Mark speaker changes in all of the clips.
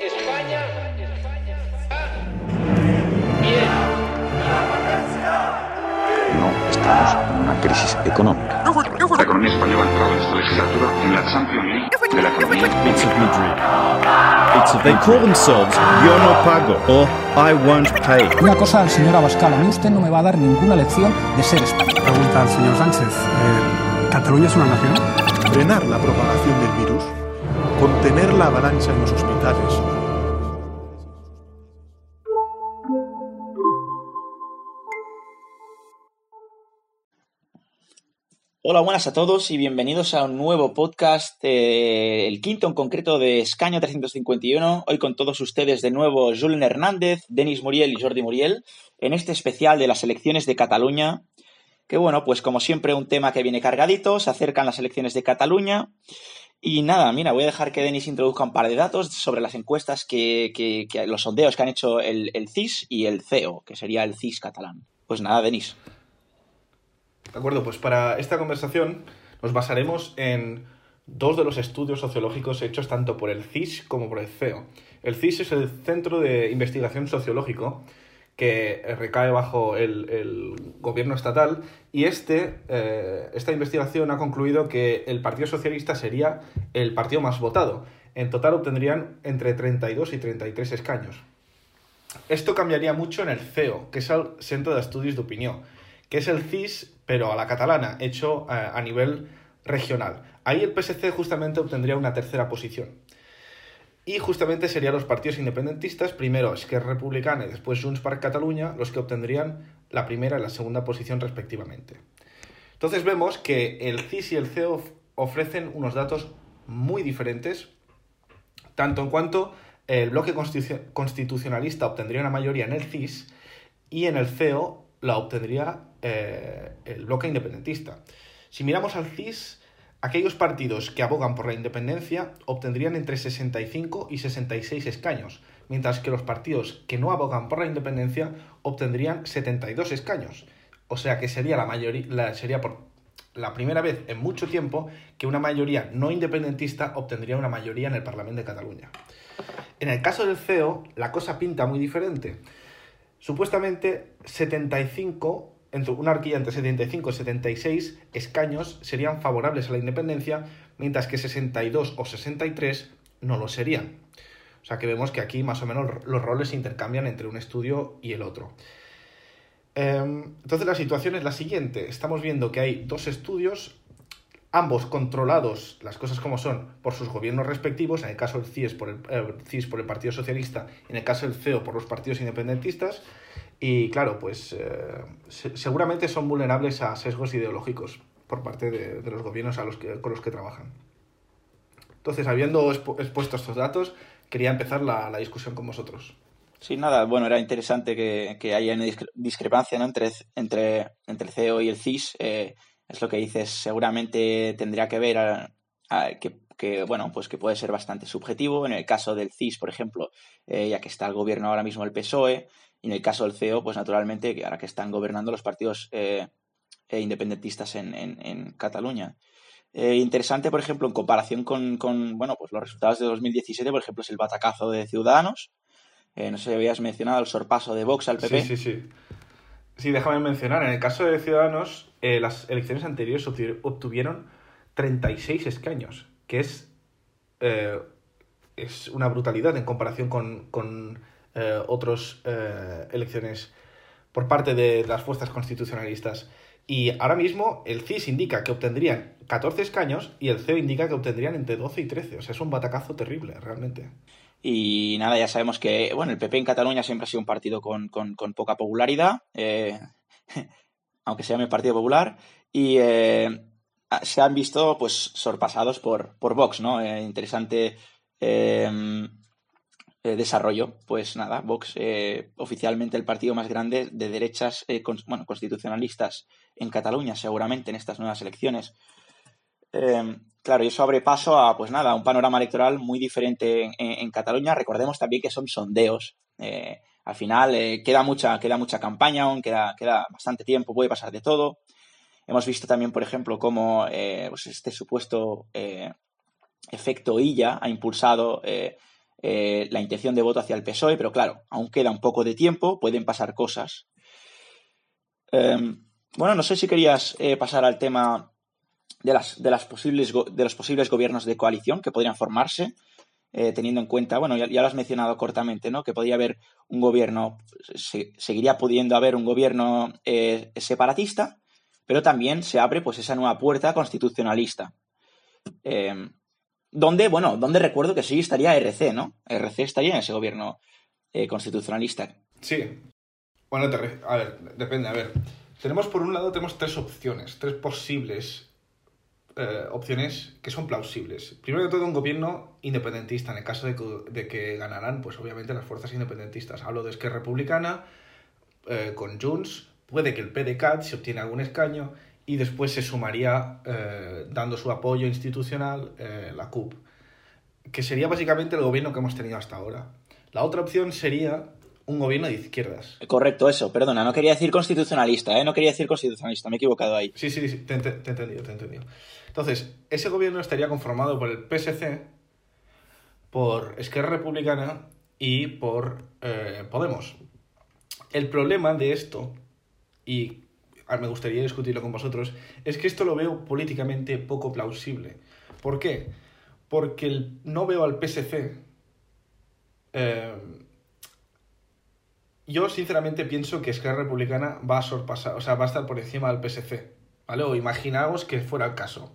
Speaker 1: España, bien.
Speaker 2: No estamos en una crisis económica.
Speaker 3: La economía española ha entrado en esta legislatura en la Champions League de la economía.
Speaker 4: It's of Madrid. It's of they call themselves Yo no pago or I won't pay.
Speaker 5: Una cosa al señor Abascal, a mí usted no me va a dar ninguna lección de ser español.
Speaker 6: Pregunta al señor Sánchez. eh, ¿Cataluña es una nación?
Speaker 7: frenar la propagación del virus, contener la avalancha en los hospitales.
Speaker 8: Hola, buenas a todos y bienvenidos a un nuevo podcast, eh, el quinto en concreto de Escaño 351. Hoy con todos ustedes de nuevo Julen Hernández, Denis Muriel y Jordi Muriel, en este especial de las elecciones de Cataluña. Que bueno, pues como siempre un tema que viene cargadito, se acercan las elecciones de Cataluña. Y nada, mira, voy a dejar que Denis introduzca un par de datos sobre las encuestas que, que- los sondeos que han hecho el, el CIS y el CEO, que sería el CIS catalán. Pues nada, Denis.
Speaker 9: De acuerdo, pues para esta conversación nos basaremos en dos de los estudios sociológicos hechos tanto por el CIS como por el CEO. El CIS es el Centro de Investigación Sociológico que recae bajo el, el gobierno estatal y este, eh, esta investigación ha concluido que el Partido Socialista sería el partido más votado. En total obtendrían entre 32 y 33 escaños. Esto cambiaría mucho en el CEO, que es el Centro de Estudios de Opinión, que es el CIS, pero a la catalana, hecho eh, a nivel regional. Ahí el PSC justamente obtendría una tercera posición. Y justamente serían los partidos independentistas, primero Esquerra Republicana y después Junts per Catalunya, los que obtendrían la primera y la segunda posición respectivamente. Entonces vemos que el CIS y el CEO of- ofrecen unos datos muy diferentes, tanto en cuanto el bloque constitu- constitucionalista obtendría una mayoría en el CIS y en el CEO la obtendría eh, el bloque independentista. Si miramos al CIS, aquellos partidos que abogan por la independencia obtendrían entre 65 y 66 escaños, mientras que los partidos que no abogan por la independencia obtendrían 72 escaños. O sea que sería la mayoría, sería por la primera vez en mucho tiempo que una mayoría no independentista obtendría una mayoría en el Parlamento de Cataluña. En el caso del CEO, la cosa pinta muy diferente. Supuestamente 75, entre una horquilla entre 75 y 76 escaños serían favorables a la independencia, mientras que 62 o 63 no lo serían. O sea que vemos que aquí más o menos los roles se intercambian entre un estudio y el otro. Em, Entonces la situación es la siguiente. Estamos viendo que hay dos estudios, ambos controlados, las cosas como son, por sus gobiernos respectivos, en el caso del CIS por el, eh, CIS por el Partido Socialista, en el caso del CEO por los partidos independentistas, y claro, pues eh, se- seguramente son vulnerables a sesgos ideológicos por parte de, de los gobiernos a los que, con los que trabajan. Entonces, habiendo expu- expuesto estos datos, quería empezar la, la discusión con vosotros.
Speaker 8: Sí, nada, bueno, era interesante que, que haya una discre- discrepancia ¿no? entre, entre, entre el CEO y el CIS. eh, es lo que dices, seguramente tendría que ver que, que, bueno, pues que puede ser bastante subjetivo. En el caso del CIS, por ejemplo, eh, ya que está el gobierno ahora mismo el PSOE, y en el caso del CEO, pues naturalmente, ahora que están gobernando los partidos eh, eh, independentistas en, Cataluña. Eh, interesante, por ejemplo, en comparación con, bueno, pues los resultados de 2017, por ejemplo, es el batacazo de Ciudadanos, no sé si habías mencionado el sorpaso de Vox al PP.
Speaker 9: Sí, sí, sí. Sí, déjame mencionar, en el caso de Ciudadanos, las elecciones anteriores obtu- obtuvieron 36 escaños, que es, es una brutalidad en comparación con eh, otras elecciones por parte de las fuerzas constitucionalistas. Y ahora mismo el CIS indica que obtendrían 14 escaños y el CEO indica que obtendrían entre 12 y 13. O sea, es un batacazo terrible, realmente.
Speaker 8: Y nada, ya sabemos que bueno, el PP en Cataluña siempre ha sido un partido con, con- poca popularidad, eh, aunque se llame Partido Popular, y eh, se han visto pues sorpasados por, por Vox, ¿no? Eh, interesante eh, desarrollo. Pues nada, Vox, eh, oficialmente el partido más grande de derechas, eh, bueno, constitucionalistas en Cataluña, seguramente en estas nuevas elecciones. Eh, claro, y eso abre paso a, pues nada, un panorama electoral muy diferente en, en- Cataluña. Recordemos también que son sondeos. Al final queda, mucha, queda mucha campaña aún, queda, queda bastante tiempo, puede pasar de todo. Hemos visto también, por ejemplo, cómo pues este supuesto efecto Illa ha impulsado eh, la intención de voto hacia el PSOE, pero claro, aún queda un poco de tiempo, pueden pasar cosas. Em, bueno, no sé si querías eh, pasar al tema de, las posibles de los posibles gobiernos de coalición que podrían formarse, eh, teniendo en cuenta, bueno, ya, lo has mencionado cortamente, ¿no? Que podría haber un gobierno, seguiría pudiendo haber un gobierno separatista, pero también se abre pues esa nueva puerta constitucionalista. Em, donde, bueno, donde recuerdo que sí estaría RC, ¿no? RC estaría en ese gobierno eh, constitucionalista.
Speaker 9: Sí. Bueno, a ver, depende, a ver. Tenemos por un lado, tenemos tres opciones, tres posibles eh, opciones que son plausibles. Primero de todo, un gobierno independentista, en el caso de que, ganarán, pues obviamente las fuerzas independentistas. Hablo de Esquerra Republicana, eh, con Junts, puede que el PDCAT se obtiene algún escaño y después se sumaría, eh, dando su apoyo institucional, eh, la CUP, que sería básicamente el gobierno que hemos tenido hasta ahora. La otra opción sería un gobierno de izquierdas.
Speaker 8: Correcto, eso, perdona, no quería decir constitucionalista, ¿eh? no quería decir constitucionalista, me he equivocado ahí.
Speaker 9: Sí, sí, sí, te, te, he entendido, te he entendido. Entonces, ese gobierno estaría conformado por el PSC, por Esquerra Republicana y por eh, Podemos. El problema de esto, y me gustaría discutirlo con vosotros, es que esto lo veo políticamente poco plausible. ¿Por qué? Porque no veo al PSC. Eh, yo sinceramente pienso que Esquerra Republicana va a sorpasar, o sea, va a estar por encima del PSC, ¿vale? O imaginaos que fuera el caso.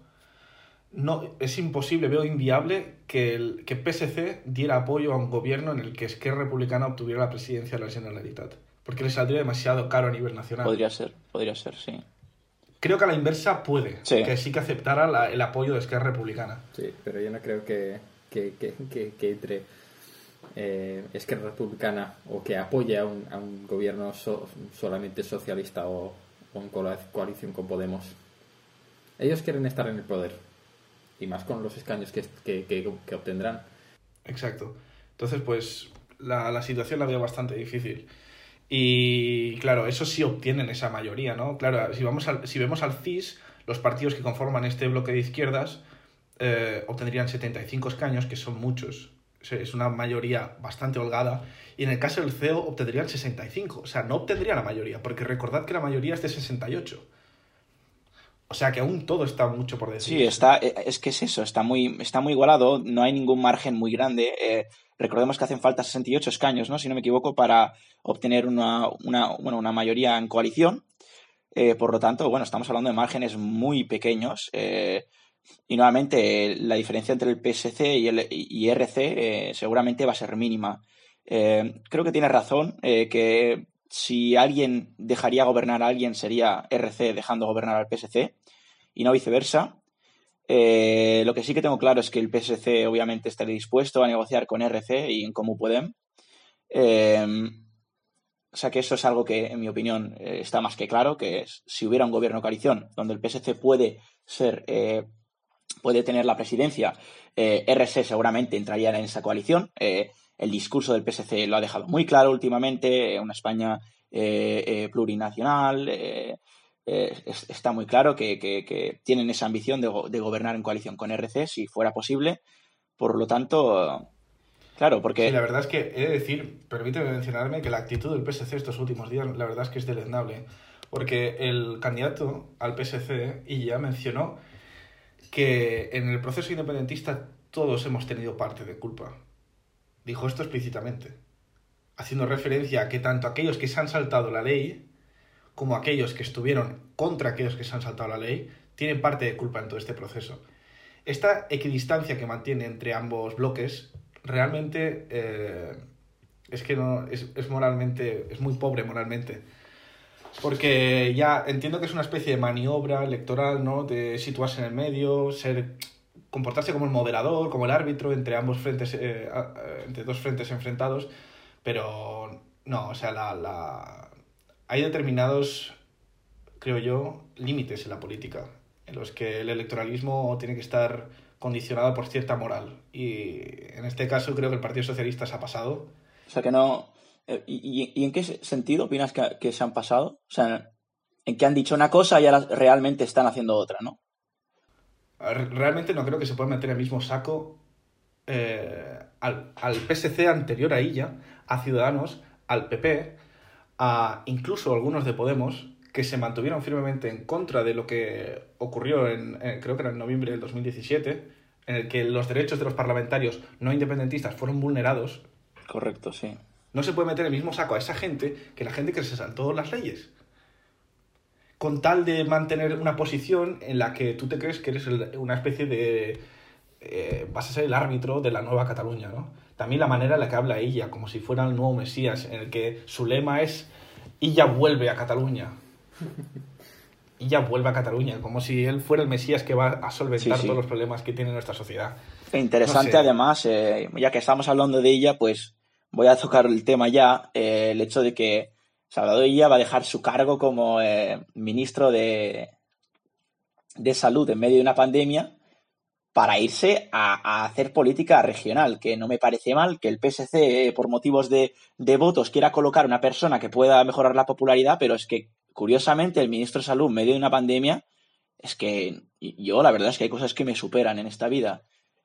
Speaker 9: No, es imposible, veo inviable que el que PSC diera apoyo a un gobierno en el que Esquerra Republicana obtuviera la presidencia de la Generalitat porque le saldría demasiado caro a nivel nacional.
Speaker 8: Podría ser, podría ser, sí.
Speaker 9: Creo que a la inversa puede, que sí que aceptara el apoyo de Esquerra Republicana.
Speaker 1: Sí, pero yo no creo que, que, que, que, entre eh, Esquerra Republicana o que apoye a un, a un gobierno solamente socialista o, o en coalición con Podemos. Ellos quieren estar en el poder y más con los escaños que, que, que obtendrán.
Speaker 9: Exacto. Entonces, pues la, la situación la veo bastante difícil. Y claro, eso sí obtienen esa mayoría, ¿no? Claro, si, vamos al, si vemos al CIS, los partidos que conforman este bloque de izquierdas eh, obtendrían 75 escaños, que son muchos. Es una mayoría bastante holgada. Y en el caso del CEO obtendrían 65. O sea, no obtendrían la mayoría, porque recordad que la mayoría es de 68. O sea que aún todo está mucho por decir.
Speaker 8: Sí, está, eh, es que es eso, está muy, está muy igualado, no hay ningún margen muy grande. Eh, recordemos que hacen falta 68 escaños, ¿no? Si no me equivoco, para obtener una, una, bueno, una mayoría en coalición. Eh, por lo tanto, bueno, estamos hablando de márgenes muy pequeños. Y nuevamente, la diferencia entre el PSC y el y RC eh, seguramente va a ser mínima. creo que tiene razón que si alguien dejaría gobernar a alguien sería RC dejando gobernar al PSC y no viceversa. lo que sí que tengo claro es que el PSC obviamente estaría dispuesto a negociar con RC y en cómo pueden. O sea que eso es algo que, en mi opinión, eh, está más que claro, que si hubiera un gobierno coalición donde el PSC puede ser, eh, puede tener la presidencia, eh, RC seguramente entraría en esa coalición. El discurso del PSC lo ha dejado muy claro últimamente, una España plurinacional. está muy claro que, tienen esa ambición de, de gobernar en coalición con RC si fuera posible. Por lo tanto, Claro, porque...
Speaker 9: Sí, la verdad es que he de decir, permíteme mencionarme que la actitud del PSC estos últimos días, la verdad es que es deleznable. Porque el candidato al PSC, y ya mencionó que en el proceso independentista todos hemos tenido parte de culpa. Dijo esto explícitamente, haciendo referencia a que tanto aquellos que se han saltado la ley como aquellos que estuvieron contra aquellos que se han saltado la ley tienen parte de culpa en todo este proceso. Esta equidistancia que mantiene entre ambos bloques realmente eh, es que no, es, moralmente, es muy pobre moralmente. Porque ya entiendo que es una especie de maniobra electoral, ¿no? De situarse en el medio, ser comportarse como el moderador, como el árbitro entre ambos frentes, eh, entre dos frentes enfrentados, pero no, o sea, la, la... hay determinados, creo yo, límites en la política, en los que el electoralismo tiene que estar condicionado por cierta moral. Y en este caso creo que el Partido Socialista se ha pasado.
Speaker 8: O sea que no... Eh, ¿Y, en qué sentido opinas que, se han pasado? O sea, en que han dicho una cosa y ahora realmente están haciendo otra, ¿no?
Speaker 9: Realmente no creo que se pueda meter el mismo saco eh, al, al PSC anterior a ella, a Ciudadanos, al PP, a incluso algunos de Podemos, que se mantuvieron firmemente en contra de lo que ocurrió en, en- creo que era en noviembre del 2017, en el que los derechos de los parlamentarios no independentistas fueron vulnerados,
Speaker 8: Correcto, sí.
Speaker 9: no se puede meter el mismo saco a esa gente que la gente que se saltó las leyes. Con tal de mantener una posición en la que tú te crees que eres una especie de... eh, vas a ser el árbitro de la nueva Cataluña, ¿no? También la manera en la que habla ella, como si fuera el nuevo Mesías, en el que su lema es ella vuelve a Cataluña. Ella vuelve a Cataluña, como si él fuera el Mesías que va a solventar
Speaker 8: Sí, sí.
Speaker 9: todos los problemas que tiene nuestra sociedad.
Speaker 8: Interesante
Speaker 9: No sé.
Speaker 8: además, eh, ya que estamos hablando de ella, pues voy a tocar el tema ya, eh, el hecho de que Salvador Illa va a dejar su cargo como eh, ministro de, de salud en medio de una pandemia para irse a, a hacer política regional, que no me parece mal que el PSC, eh, por motivos de, de votos, quiera colocar una persona que pueda mejorar la popularidad, pero es que, curiosamente, el ministro de Salud en medio de una pandemia, es que yo la verdad es que hay cosas que me superan en esta vida.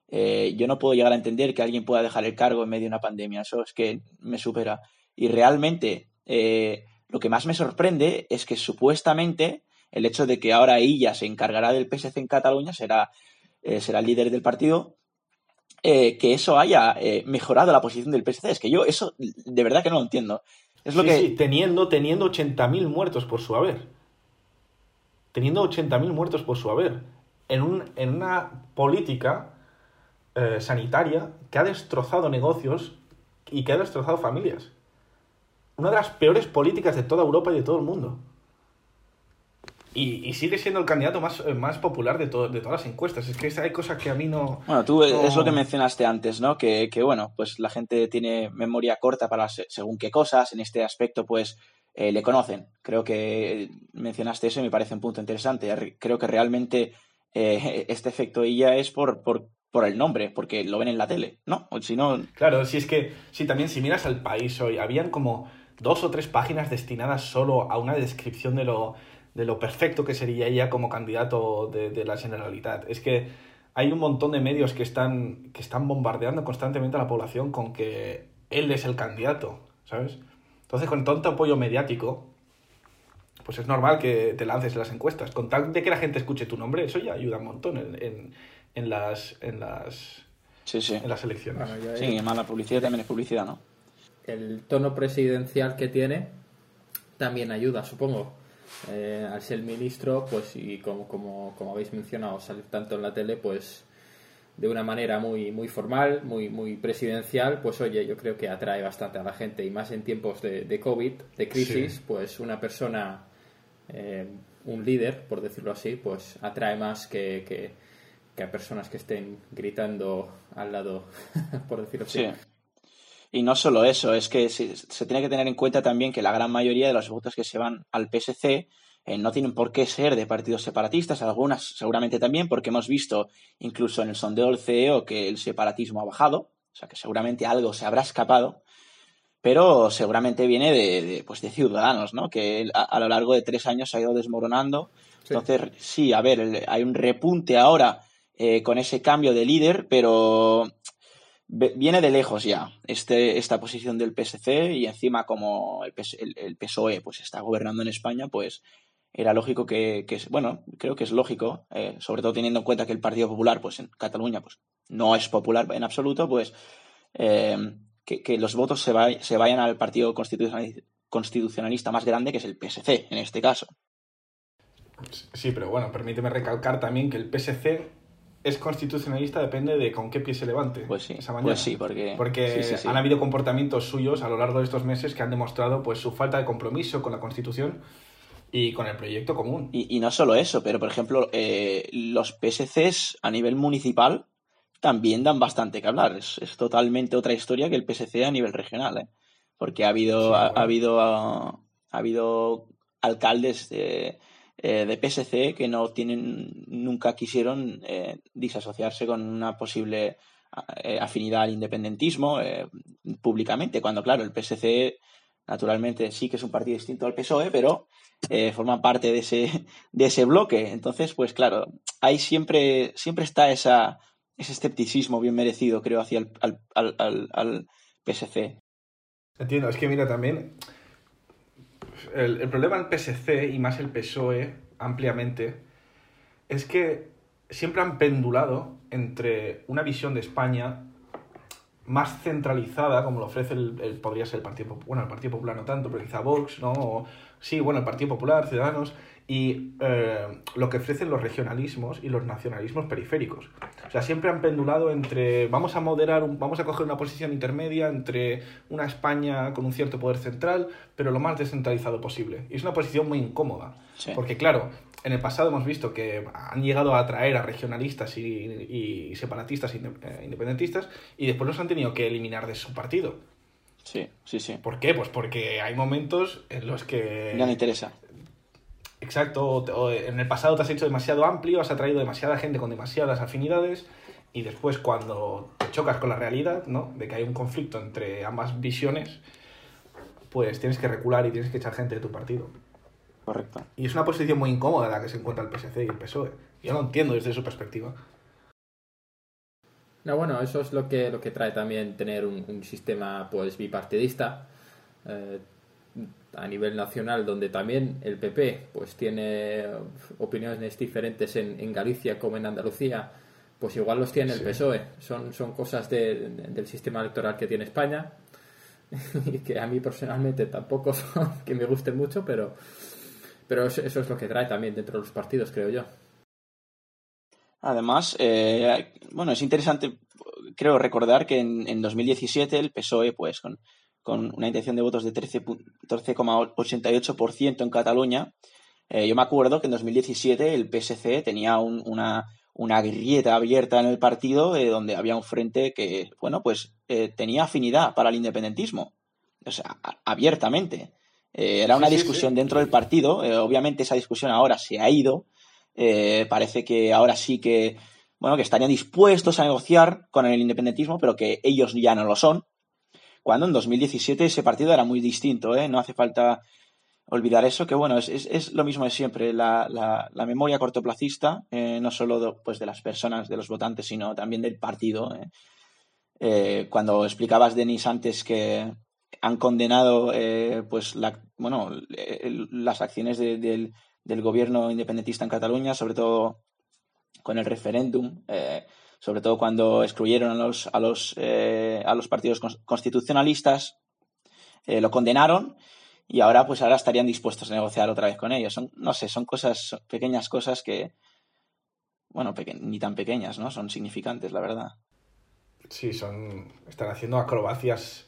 Speaker 8: Eh, yo no puedo llegar a entender que alguien pueda dejar el cargo en medio de una pandemia, eso es que me supera. Y realmente eh, lo que más me sorprende es que supuestamente el hecho de que ahora ella se encargará del PSC en Cataluña, será, eh, será el líder del partido, eh, que eso haya mejorado la posición del PSC. Es que yo eso de verdad que no lo entiendo. Es lo
Speaker 9: Sí,
Speaker 8: que...
Speaker 9: sí, teniendo, teniendo 80.000 muertos por su haber. Teniendo 80.000 muertos por su haber. En, un, en una política sanitaria que ha destrozado negocios y que ha destrozado familias. Una de las peores políticas de toda Europa y de todo el mundo. Y, y sigue siendo el candidato más, eh, más popular de, to- de todas las encuestas. Es que hay cosas que a mí no...
Speaker 8: Bueno, tú eh,
Speaker 9: no-
Speaker 8: es lo que mencionaste antes, ¿no? Que, que, bueno, pues la gente tiene memoria corta para se- según qué cosas. En este aspecto, pues eh, le conocen. Creo que mencionaste eso y me parece un punto interesante. Re- Creo que realmente eh, este efecto ella es por, por, por el nombre, porque lo ven en la tele, ¿no? O si no,
Speaker 9: Claro, si es que, sí, también si miras al país hoy, habían como dos o tres páginas destinadas solo a una descripción de lo, de lo perfecto que sería ella como candidato de, de la Generalitat. Es que hay un montón de medios que están, que están bombardeando constantemente a la población con que él es el candidato, ¿sabes? Entonces, con tanto apoyo mediático, pues es normal que te lances en las encuestas. Con tal de que la gente escuche tu nombre, eso ya ayuda un montón en, en, en las, en, las,
Speaker 8: sí, sí.
Speaker 9: en las elecciones.
Speaker 1: Bueno, yo-
Speaker 8: Sí, mala publicidad también es publicidad, ¿no?
Speaker 1: El tono presidencial que tiene también ayuda, supongo. Eh, al ser ministro, pues, y como, como, como habéis mencionado, salir tanto en la tele, pues, de una manera muy, muy formal, muy, muy presidencial, pues, oye, yo creo que atrae bastante a la gente, y más en tiempos de, de COVID, de crisis,
Speaker 9: Sí.
Speaker 1: pues, una persona, eh, un líder, por decirlo así, pues, atrae más que, que, que a personas que estén gritando al lado, por decirlo así.
Speaker 8: Sí. Y no solo eso, es que se, se tiene que tener en cuenta también que la gran mayoría de los votos que se van al PSC eh, no tienen por qué ser de partidos separatistas, algunas seguramente también, porque hemos visto incluso en el sondeo del CEO que el separatismo ha bajado, o sea que seguramente algo se habrá escapado, pero seguramente viene de, de, pues de Ciudadanos, ¿no? que a, a lo largo de tres años se ha ido desmoronando.
Speaker 1: Sí.
Speaker 8: Entonces, sí, a ver, hay un repunte ahora eh, con ese cambio de líder, pero viene de lejos ya este, esta posición del PSC y encima como el, el- el PSOE pues está gobernando en España, pues era lógico que, que bueno, creo que es lógico, eh, sobre todo teniendo en cuenta que el Partido Popular pues en Cataluña pues no es popular en absoluto, pues eh, que, que los votos se, se vayan al partido constitucionalista más grande que es el PSC en este caso.
Speaker 9: Sí, pero bueno, permíteme recalcar también que el PSC es constitucionalista, depende de con qué pie se levante.
Speaker 8: Pues sí,
Speaker 9: esa mañana.
Speaker 8: pues sí, porque,
Speaker 9: Porque
Speaker 8: sí, sí, sí.
Speaker 9: han habido comportamientos suyos a lo largo de estos meses que han demostrado pues su falta de compromiso con la Constitución y con el proyecto común.
Speaker 8: Y, y no solo eso, pero por ejemplo, eh, los PSCs a nivel municipal también dan bastante que hablar. Es, es totalmente otra historia que el PSC a nivel regional, ¿eh? Porque ha habido, ha, ha habido, ah, ha habido alcaldes de, eh, de PSC que no tienen, nunca quisieron eh, disasociarse con una posible eh, afinidad al independentismo eh, públicamente, cuando claro, el PSC naturalmente sí que es un partido distinto al PSOE, pero eh, forma parte de ese, de ese bloque. Entonces, pues claro, ahí siempre, siempre está esa, ese escepticismo bien merecido, creo, hacia el al, al, al PSC.
Speaker 9: Entiendo, es que mira también el, el problema del PSC y más el PSOE ampliamente es que siempre han pendulado entre una visión de España más centralizada, como lo ofrece el, podría ser el Partido Popular, bueno, el Partido Popular no tanto, pero quizá Vox, ¿no? Sí, bueno, el Partido Popular, Ciudadanos, y eh, lo que ofrecen los regionalismos y los nacionalismos periféricos. O sea, siempre han pendulado entre, vamos a moderar, un- vamos a coger una posición intermedia entre una España con un cierto poder central, pero lo más descentralizado posible. Y es una posición muy incómoda,
Speaker 8: Sí.
Speaker 9: porque claro, en el pasado hemos visto que han llegado a atraer a regionalistas y, y separatistas eh, independentistas y después los han tenido que eliminar de su partido.
Speaker 8: Sí, sí, sí.
Speaker 9: ¿Por qué? Pues porque hay momentos en los que...
Speaker 8: Ya no interesa.
Speaker 9: Exacto, o te- o en el pasado te has hecho demasiado amplio, has atraído demasiada gente con demasiadas afinidades y después cuando te chocas con la realidad, ¿no? De que hay un conflicto entre ambas visiones, pues tienes que recular y tienes que echar gente de tu partido.
Speaker 8: Correcto.
Speaker 9: Y es una posición muy incómoda la que se encuentra el PSC y el PSOE. Yo lo entiendo desde su perspectiva.
Speaker 1: No, bueno, eso es lo que, lo que trae también tener un, un sistema pues bipartidista eh, a nivel nacional, donde también el PP pues tiene opiniones diferentes en, en Galicia como en Andalucía, pues igual los tiene el. PSOE. Son, son cosas de- de- del sistema electoral que tiene España y que a mí personalmente tampoco son que me gusten mucho, pero, pero eso, eso es lo que trae también dentro de los partidos, creo yo.
Speaker 8: Además, eh, bueno, es interesante, creo recordar que en, en 2017 el PSOE, pues con, con una intención de votos de 13 pu- 13,88% en Cataluña, eh, yo me acuerdo que en 2017 el PSC tenía un- una, una grieta abierta en el partido eh, donde había un frente que, bueno, pues eh, tenía afinidad para el independentismo, o sea, a- abiertamente. Era una
Speaker 9: sí,
Speaker 8: discusión
Speaker 9: sí.
Speaker 8: dentro del partido, obviamente esa discusión ahora se ha ido, parece que ahora sí que, bueno, que estarían dispuestos a negociar con el independentismo, pero que ellos ya no lo son. Cuando en 2017 ese partido era muy distinto, ¿eh? No hace falta olvidar eso, que bueno, es, es, lo mismo de siempre, la, la, memoria cortoplacista, eh, no solo de, pues, de las personas, de los votantes, sino también del partido. ¿eh? Eh, cuando explicabas, Denis, antes que han condenado pues la, bueno, las acciones de- del, del gobierno independentista en Cataluña, sobre todo con el referéndum, sobre todo cuando excluyeron a los, a los, eh, a los partidos cons- constitucionalistas, eh, lo condenaron y ahora pues ahora estarían dispuestos a negociar otra vez con ellos. Son, no sé, son cosas, pequeñas cosas que, bueno, peque- ni tan pequeñas, ¿no? Son significantes, la verdad.
Speaker 9: Sí, son están haciendo acrobacias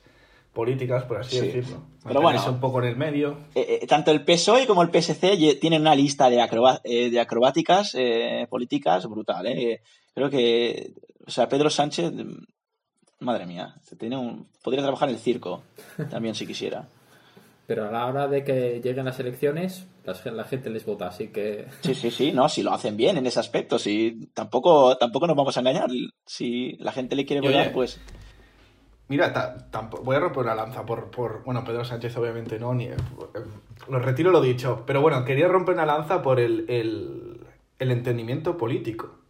Speaker 9: políticas, por así
Speaker 8: Sí.
Speaker 9: decirlo.
Speaker 8: Pero bueno.
Speaker 9: un poco en el medio.
Speaker 8: Eh, eh, tanto el PSOE como el PSC tienen una lista de, acroba- de acrobáticas políticas brutal. ¿eh? Creo que, o sea, Pedro Sánchez, madre mía, tiene un, podría trabajar en el circo también si quisiera.
Speaker 1: Pero a la hora de que lleguen las elecciones, la gente les vota, así que
Speaker 8: Sí, sí, sí, no, si lo hacen bien en ese aspecto, si tampoco, tampoco nos vamos a engañar. Si la gente le quiere
Speaker 9: oye,
Speaker 8: votar, pues
Speaker 9: Mira, voy a romper una lanza por, por. Bueno, Pedro Sánchez, obviamente no, ni. eh, lo retiro lo dicho. Pero bueno, quería romper una lanza por el, el, el entendimiento político.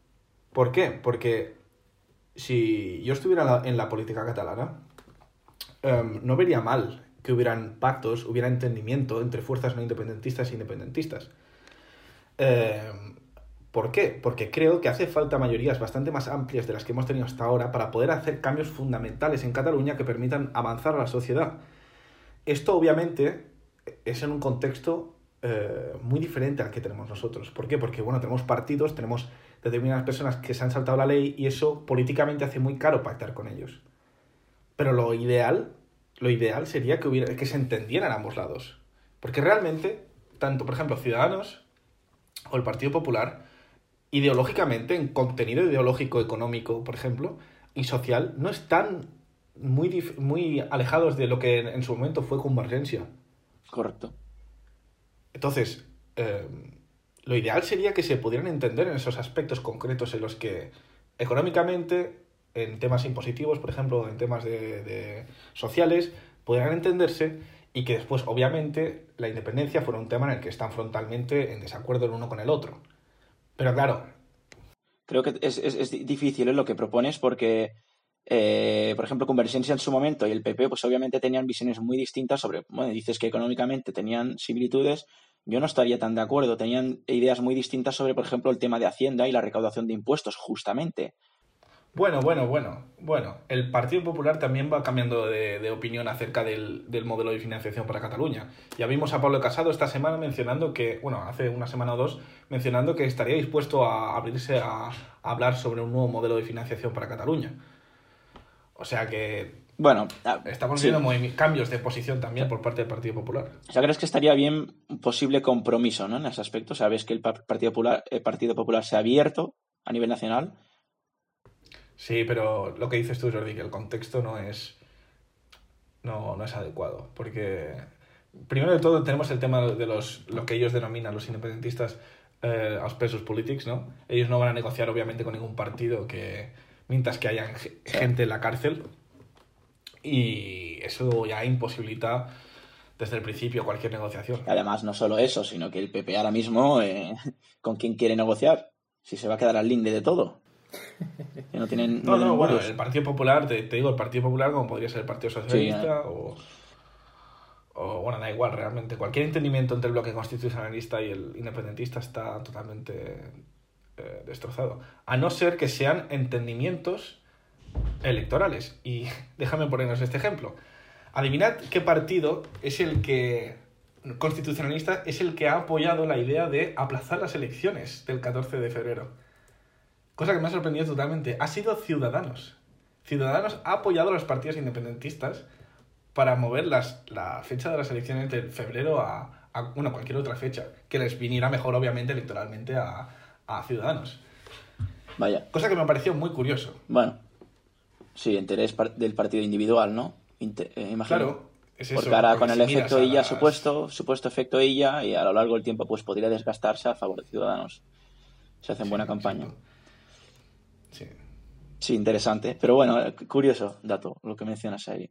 Speaker 9: ¿Por qué? Porque si yo estuviera en la, política catalana, em, no vería mal que hubieran pactos, hubiera entendimiento entre fuerzas no independentistas e independentistas. Em, ¿Por qué? Porque creo que hace falta mayorías bastante más amplias de las que hemos tenido hasta ahora para poder hacer cambios fundamentales en Cataluña que permitan avanzar a la sociedad. Esto obviamente es en un contexto eh, muy diferente al que tenemos nosotros. ¿Por qué? Porque bueno, tenemos partidos, tenemos determinadas personas que se han saltado la ley y eso políticamente hace muy caro pactar con ellos. Pero lo ideal, lo ideal sería que hubiera que se entendieran ambos lados. Porque realmente, tanto por ejemplo Ciudadanos o el Partido Popular, ideológicamente, en contenido ideológico, económico, por ejemplo, y social, no están muy, muy alejados de lo que en, en su momento fue Convergencia.
Speaker 8: correcto.
Speaker 9: Entonces, eh, lo ideal sería que se pudieran entender en esos aspectos concretos en los que económicamente, en temas impositivos, por ejemplo, en temas de, de sociales, pudieran entenderse y que después, obviamente, la independencia fuera un tema en el que están frontalmente en desacuerdo el uno con el otro. Pero claro,
Speaker 8: creo que es, es- es difícil ¿eh? lo que propones porque, eh, por ejemplo, Convergencia en su momento y el PP, pues obviamente tenían visiones muy distintas sobre, bueno, dices que económicamente tenían similitudes, yo no estaría tan de acuerdo, tenían ideas muy distintas sobre, por ejemplo, el tema de Hacienda y la recaudación de impuestos, justamente.
Speaker 9: Bueno, bueno, bueno, bueno. El Partido Popular también va cambiando de, de opinión acerca del, del modelo de financiación para Cataluña. Ya vimos a Pablo Casado esta semana mencionando que, bueno, hace una semana o dos, mencionando que estaría dispuesto a abrirse a, a hablar sobre un nuevo modelo de financiación para Cataluña. O sea que
Speaker 8: Bueno, ah,
Speaker 9: estamos viendo cambios de posición también por parte del Partido Popular.
Speaker 8: O sea, ¿crees que estaría bien un posible compromiso ¿no? en ese aspecto? Sabes que el pa- Partido Popular, el Partido Popular se ha abierto a nivel nacional.
Speaker 9: Sí, pero lo que dices tú, Jordi, que el contexto no es. No, no es adecuado. Porque. Primero de todo, tenemos el tema de los lo que ellos denominan los independentistas eh, presos políticos, ¿no? Ellos no van a negociar, obviamente, con ningún partido que. mientras que haya ge- gente en la cárcel. Y eso ya imposibilita desde el principio cualquier negociación.
Speaker 8: Además, no solo eso, sino que el PP ahora mismo, eh, ¿con quién quiere negociar? Si se va a quedar al linde de todo. Que no tienen.
Speaker 9: No, no, bueno, el Partido Popular, te, te digo, el Partido Popular como podría ser el Partido Socialista
Speaker 8: Sí, eh.
Speaker 9: o, o, bueno, da igual, realmente. Cualquier entendimiento entre el bloque constitucionalista y el independentista está totalmente eh, destrozado. A no ser que sean entendimientos electorales. Y déjame ponernos este ejemplo. Adivinad qué partido es el que constitucionalista es el que ha apoyado la idea de aplazar las elecciones del 14 de febrero. Cosa que me ha sorprendido totalmente. Ha sido Ciudadanos. Ciudadanos ha apoyado a los partidos independentistas para mover las, la fecha de las elecciones de febrero a, a, bueno, cualquier otra fecha. Que les viniera mejor, obviamente, electoralmente a, a Ciudadanos.
Speaker 8: Vaya.
Speaker 9: Cosa que me pareció muy curioso.
Speaker 8: Bueno. Sí, interés par- del partido individual, ¿no? Inte- eh, imagino.
Speaker 9: Claro, es eso.
Speaker 8: Porque ahora con el
Speaker 9: si
Speaker 8: efecto
Speaker 9: a
Speaker 8: ILLA
Speaker 9: las-
Speaker 8: supuesto, supuesto efecto ILLA, y a lo largo del tiempo pues podría desgastarse a favor de Ciudadanos. Se hacen
Speaker 9: Sí,
Speaker 8: buena campaña.
Speaker 9: Sí.
Speaker 8: Sí, interesante. Pero bueno, eh, curioso dato lo que mencionas ahí.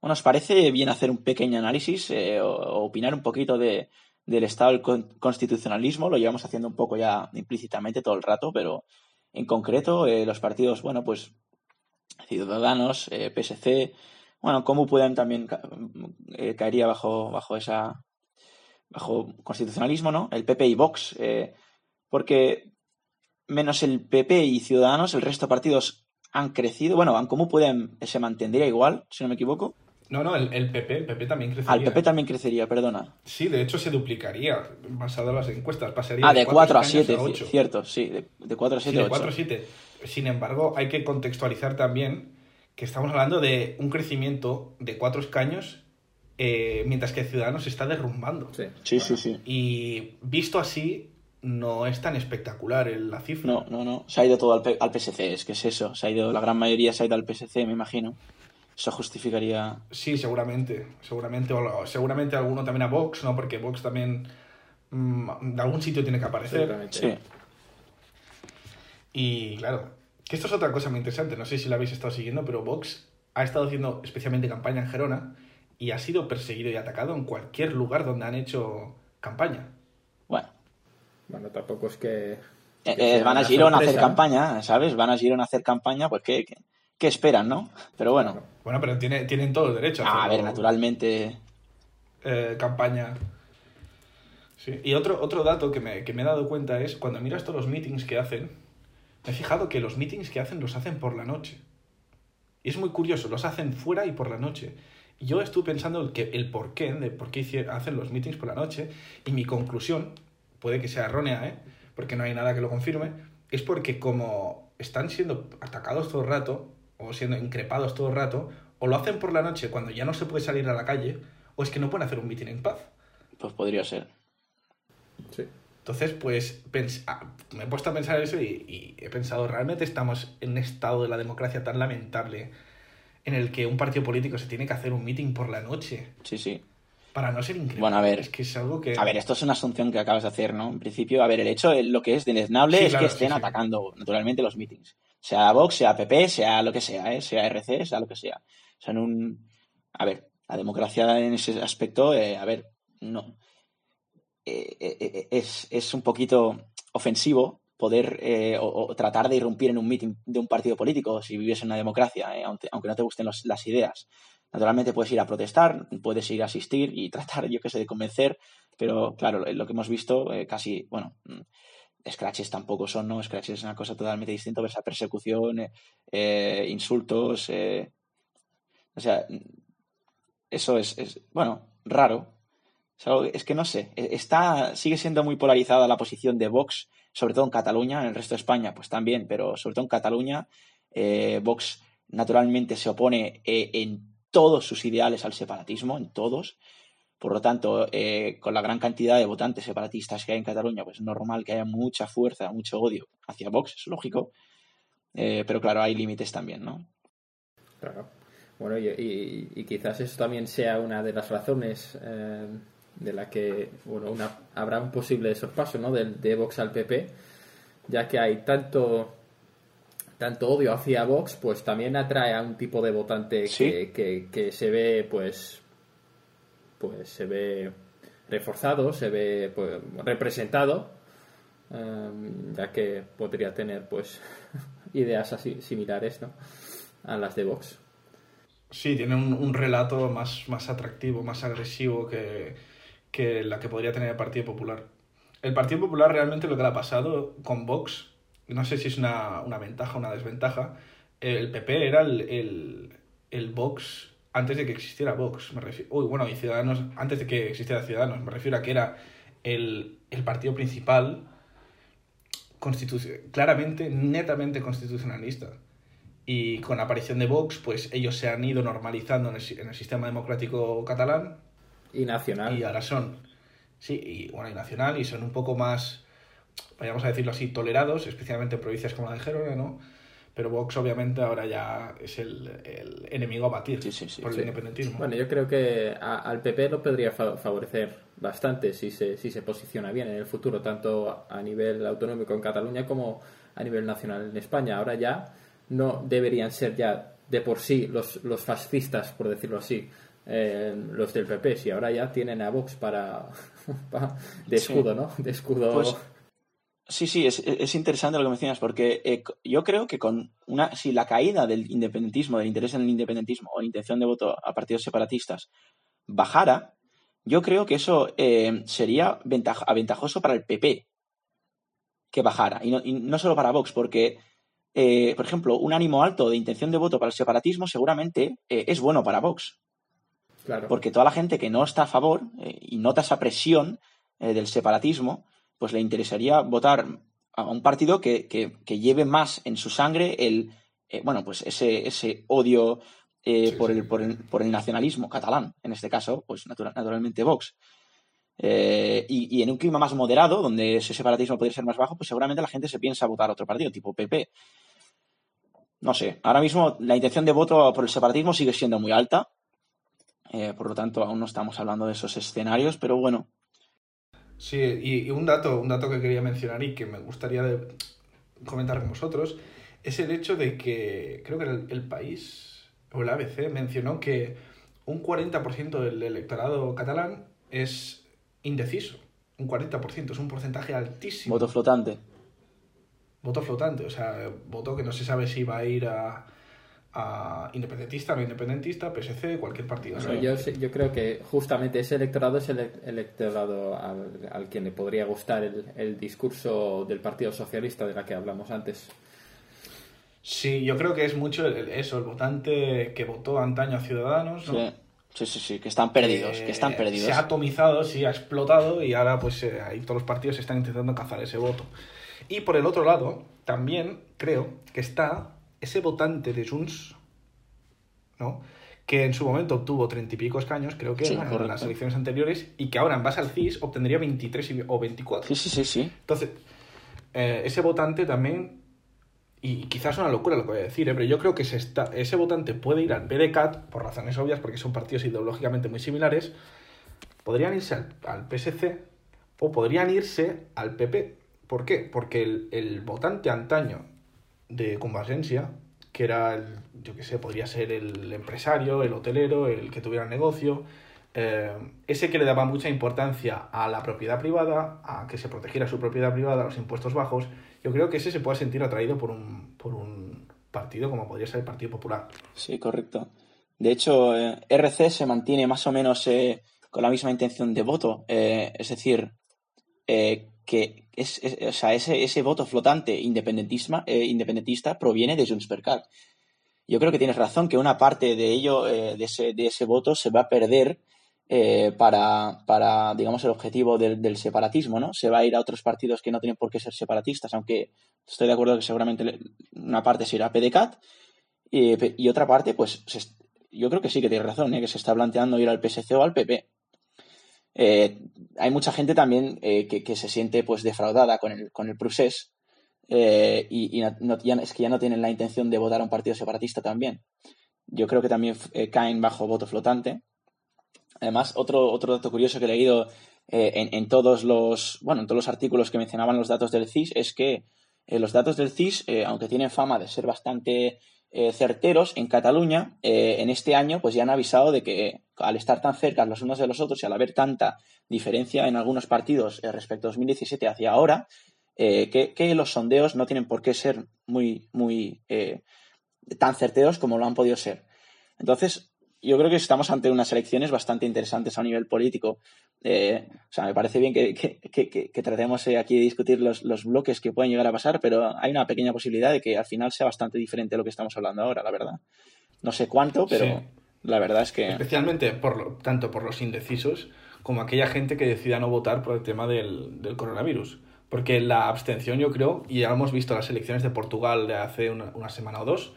Speaker 8: Bueno, ¿os parece bien hacer un pequeño análisis eh, o, o opinar un poquito de, del estado del con- constitucionalismo? Lo llevamos haciendo un poco ya implícitamente todo el rato, pero en concreto eh, los partidos, bueno, pues Ciudadanos, eh, PSC, bueno, cómo pueden también ca- eh, caería bajo, bajo esa bajo constitucionalismo, ¿no? El PP y Vox, eh, porque menos el PP y Ciudadanos, el resto de partidos han crecido. Bueno, ¿cómo pueden se mantendría igual, si no me equivoco?
Speaker 9: No, no, el, el PP, el PP también crecería.
Speaker 8: Al PP también crecería, perdona.
Speaker 9: Sí, de hecho se duplicaría, basado en las encuestas. Pasaría
Speaker 8: Ah, de 4 a
Speaker 9: escaños
Speaker 8: 7,
Speaker 9: ocho.
Speaker 8: cierto, sí, de, de 4 a
Speaker 9: Sí,
Speaker 8: 7
Speaker 9: de
Speaker 8: a
Speaker 9: 4 a
Speaker 8: 8.
Speaker 9: 7. Sin embargo, hay que contextualizar también que estamos hablando de un crecimiento de cuatro escaños, eh, mientras que Ciudadanos se está derrumbando.
Speaker 1: Sí.
Speaker 8: Sí, sí, sí.
Speaker 9: Y visto así, no es tan espectacular el- la cifra.
Speaker 8: No, no, no. Se ha ido todo al, al PSC, es que es eso. Se ha ido, la gran mayoría se ha ido al PSC, me imagino. Eso justificaría.
Speaker 9: Sí, seguramente. Seguramente, o seguramente alguno también a Vox, ¿no? Porque Vox también mm, de algún sitio tiene que aparecer.
Speaker 8: Sí.
Speaker 9: Y claro, que esto es otra cosa muy interesante. No sé si la habéis estado siguiendo, pero Vox ha estado haciendo especialmente campaña en Gerona y ha sido perseguido y atacado en cualquier lugar donde han hecho campaña.
Speaker 8: Bueno.
Speaker 1: Bueno, tampoco es que.
Speaker 8: Eh,
Speaker 1: que
Speaker 8: eh, van a Girona a hacer campaña, ¿sabes? Van a Girona a hacer campaña, pues ¿qué, qué, qué esperan, no? Pero bueno.
Speaker 9: Bueno, pero tiene, tienen todo el derecho
Speaker 8: a
Speaker 9: hacerlo,
Speaker 8: ver, naturalmente.
Speaker 9: eh, campaña. Sí. Y otro, otro dato que me, que me he dado cuenta es cuando miras todos los meetings que hacen, me he fijado que los meetings que hacen los hacen por la noche. Y es muy curioso, los hacen fuera y por la noche. Y yo estuve pensando el, que, el por qué, de por qué hacen los meetings por la noche, y mi conclusión, puede que sea errónea, ¿eh? porque no hay nada que lo confirme, es porque como están siendo atacados todo el rato, o siendo increpados todo el rato, o lo hacen por la noche cuando ya no se puede salir a la calle, o es que no pueden hacer un meeting en paz.
Speaker 8: Pues podría ser.
Speaker 1: Sí.
Speaker 9: Entonces, pues ah, me he puesto a pensar eso y, y he pensado, ¿realmente estamos en un estado de la democracia tan lamentable en el que un partido político se tiene que hacer un meeting por la noche
Speaker 8: Sí, sí.
Speaker 9: para no ser increíble?
Speaker 8: Bueno, a ver.
Speaker 9: Es que es algo que...
Speaker 8: A ver, esto es una asunción que acabas de hacer, ¿no? En principio, a ver, el hecho, lo que es deleznable
Speaker 9: Sí,
Speaker 8: es
Speaker 9: claro,
Speaker 8: que estén
Speaker 9: sí, sí.
Speaker 8: atacando naturalmente los meetings. Sea Vox, sea PP, sea lo que sea, ¿eh? sea RC, sea lo que sea. Son un... A ver, la democracia en ese aspecto, eh, a ver, no. Eh, eh, eh, es, es un poquito ofensivo poder o, tratar de irrumpir en un meeting de un partido político si vivies en una democracia, aunque, aunque no te gusten las ideas. Naturalmente puedes ir a protestar, puedes ir a asistir y tratar, yo qué sé, de convencer, pero claro, lo que hemos visto casi, bueno, mm, scratches tampoco son, ¿no? Scratches es una cosa totalmente distinta, esa persecución, insultos, o sea, mm, eso es, es, bueno, raro. Es, que no sé, e- está, sigue siendo muy polarizada la posición de Vox, sobre todo en Cataluña, en el resto de España, pues también, pero sobre todo en Cataluña, eh, Vox naturalmente se opone eh, en todos sus ideales al separatismo, en todos. Por lo tanto, eh, con la gran cantidad de votantes separatistas que hay en Cataluña, pues es normal que haya mucha fuerza, mucho odio hacia Vox, es lógico. Pero claro, hay límites también, ¿no?
Speaker 1: Claro. Bueno, y, y- quizás eso también sea una de las razones de la que bueno, una, habrá un posible sorpaso ¿no? del de Vox al PP, ya que hay tanto tanto odio hacia Vox, pues también atrae a un tipo de votante
Speaker 8: Sí.
Speaker 1: que, que- que se ve, pues, pues se ve reforzado, se ve pues, representado, eh, ya que podría tener, pues, ideas así similares, ¿no? A las de Vox.
Speaker 9: Sí, tiene un, un relato más, más atractivo, más agresivo que, que la que podría tener el Partido Popular. El Partido Popular realmente lo que le ha pasado con Vox, no sé si es una, una ventaja o una desventaja, el PP era el, el, el Vox antes de que existiera Vox, me refiero. Uy, bueno, y Ciudadanos, antes de que existiera Ciudadanos, me refiero a que era el, el partido principal claramente, netamente constitucionalista. Y con la aparición de Vox, pues ellos se han ido normalizando en el, en el sistema democrático catalán
Speaker 1: Y nacional.
Speaker 9: y ahora son, sí, y bueno, y nacional, y son un poco más, vayamos a decirlo así, tolerados, especialmente en provincias como la de Gerona, ¿no? Pero Vox obviamente ahora ya es el, el enemigo a batir
Speaker 8: Sí, sí, sí,
Speaker 9: por el independentismo.
Speaker 1: Bueno, yo creo que a- al PP lo podría fa- favorecer bastante si se, si se posiciona bien en el futuro, tanto a nivel autonómico en Cataluña como a nivel nacional en España. Ahora ya no deberían ser ya de por sí los, los fascistas, por decirlo así, eh, los del PP, si ahora ya tienen a Vox para, pa- de
Speaker 8: Sí.
Speaker 1: escudo, ¿no? De escudo.
Speaker 8: Pues, Sí, sí, es, es interesante lo que mencionas, porque eh, yo creo que con una, si la caída del independentismo, del interés en el independentismo o intención de voto a partidos separatistas bajara, yo creo que eso eh, sería ventaj- aventajoso para el PP que bajara, y no, y no solo para Vox, porque, eh, por ejemplo, un ánimo alto de intención de voto para el separatismo seguramente eh, es bueno para Vox,
Speaker 1: claro.
Speaker 8: porque toda la gente que no está a favor eh, y nota esa presión del separatismo, pues le interesaría votar a un partido que, que- que lleve más en su sangre el, bueno, pues ese, ese odio
Speaker 9: Sí,
Speaker 8: por,
Speaker 9: sí.
Speaker 8: El, por, el, por el nacionalismo catalán, en este caso, pues natura- naturalmente Vox. Eh, y, y en un clima más moderado, donde ese separatismo podría ser más bajo, pues seguramente la gente se piensa votar a otro partido, tipo PP. No sé, ahora mismo la intención de voto por el separatismo sigue siendo muy alta, eh, por lo tanto aún no estamos hablando de esos escenarios, pero bueno,
Speaker 9: Sí, y, y un dato, un dato que quería mencionar y que me gustaría de- comentar con vosotros es el hecho de que creo que el, el país o el ABC mencionó que un 40% del electorado catalán es indeciso. Un 40%, es un porcentaje altísimo.
Speaker 8: voto flotante.
Speaker 9: Voto flotante, o sea, voto que no se sabe si va a ir a, a independentista, no independentista, PSC, cualquier partido.
Speaker 1: Bueno,
Speaker 9: ¿no?
Speaker 1: yo, sé- yo creo que justamente ese electorado es el electorado al, al que le podría gustar el, el discurso del Partido Socialista de la que hablamos antes.
Speaker 9: Sí, yo creo que es mucho el- eso, el votante que votó antaño a Ciudadanos, ¿no?
Speaker 8: Sí, sí, sí, sí, que están perdidos,
Speaker 9: Eh,
Speaker 8: que están perdidos.
Speaker 9: Se ha atomizado, sí, ha explotado y ahora pues eh, ahí todos los partidos están intentando alcanzar ese voto. Y por el otro lado, también creo que está ese votante de Junts, ¿no? Que en su momento obtuvo treinta y pico escaños, creo que
Speaker 8: Sí,
Speaker 9: en
Speaker 8: correcto.
Speaker 9: las elecciones anteriores, y que ahora en base al CIS obtendría 23 y- o 24.
Speaker 8: Sí, sí, sí, sí.
Speaker 9: Entonces, eh, ese votante también, y quizás es una locura lo que voy a decir, ¿eh? pero yo creo que se está, ese votante puede ir al PDCAT, por razones obvias, porque son partidos ideológicamente muy similares, podrían irse al, al PSC o podrían irse al PP. ¿Por qué? Porque el, el votante antaño de Convergencia, que era, el, yo qué sé, podría ser el empresario, el hotelero, el que tuviera un negocio, eh, ese que le daba mucha importancia a la propiedad privada, a que se protegiera su propiedad privada, a los impuestos bajos, yo creo que ese se puede sentir atraído por un, por un partido como podría ser el Partido Popular.
Speaker 8: Sí, correcto. De hecho, eh, RC se mantiene más o menos eh, con la misma intención de voto. Es decir, que o sea, ese, ese voto flotante independentista, eh, independentista proviene de Junts per. Yo creo que tienes razón que una parte de ello, eh, de, ese, de ese voto, se va a perder eh, para, para, digamos, el objetivo del, separatismo, ¿no? Se va a ir a otros partidos que no tienen por qué ser separatistas, aunque estoy de acuerdo que seguramente una parte se irá a PDCAT y, y otra parte, pues, yo creo que sí que tienes razón, ¿eh? que se está planteando ir al PSC o al PP. Eh, hay mucha gente también eh, que, se siente pues defraudada con el, con el procés eh, y, ya, es que ya no tienen la intención de votar a un partido separatista también. Yo creo que también caen bajo voto flotante. Además, otro, otro dato curioso que he leído en, en todos los, bueno, en todos los artículos que mencionaban los datos del CIS es que los datos del CIS, aunque tienen fama de ser bastante eh, certeros, en Cataluña, eh, en este año, pues ya han avisado de que al estar tan cerca los unos de los otros y al haber tanta diferencia en algunos partidos eh, respecto a 2017 hacia ahora, eh, que, que los sondeos no tienen por qué ser muy, muy eh, tan certeros como lo han podido ser. Entonces, yo creo que estamos ante unas elecciones bastante interesantes a nivel político. Eh, o sea, me parece bien que, que- que- tratemos eh, aquí de discutir los, los bloques que pueden llegar a pasar, pero hay una pequeña posibilidad de que al final sea bastante diferente a lo que estamos hablando ahora, la verdad. No sé cuánto, pero
Speaker 9: Sí.
Speaker 8: la verdad es que...
Speaker 9: Especialmente por lo- tanto por los indecisos como aquella gente que decida no votar por el tema del, del coronavirus. Porque la abstención, yo creo, y ya hemos visto las elecciones de Portugal de hace una, una semana o dos,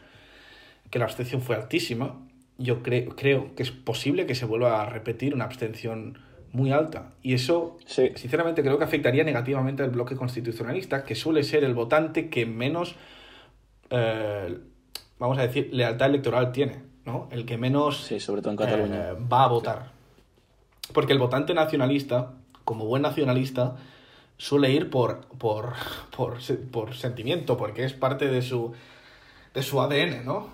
Speaker 9: que la abstención fue altísima. Yo cre- creo que es posible que se vuelva a repetir una abstención muy alta. Y eso,
Speaker 8: Sí.
Speaker 9: sinceramente, creo que afectaría negativamente al bloque constitucionalista, que suele ser el votante que menos, eh, vamos a decir, lealtad electoral tiene, ¿no? El que menos
Speaker 8: Sí, sobre todo en Cataluña.
Speaker 9: eh, va a votar. Porque el votante nacionalista, como buen nacionalista, suele ir por, por, por, por sentimiento, porque es parte de su, de su ADN, ¿no?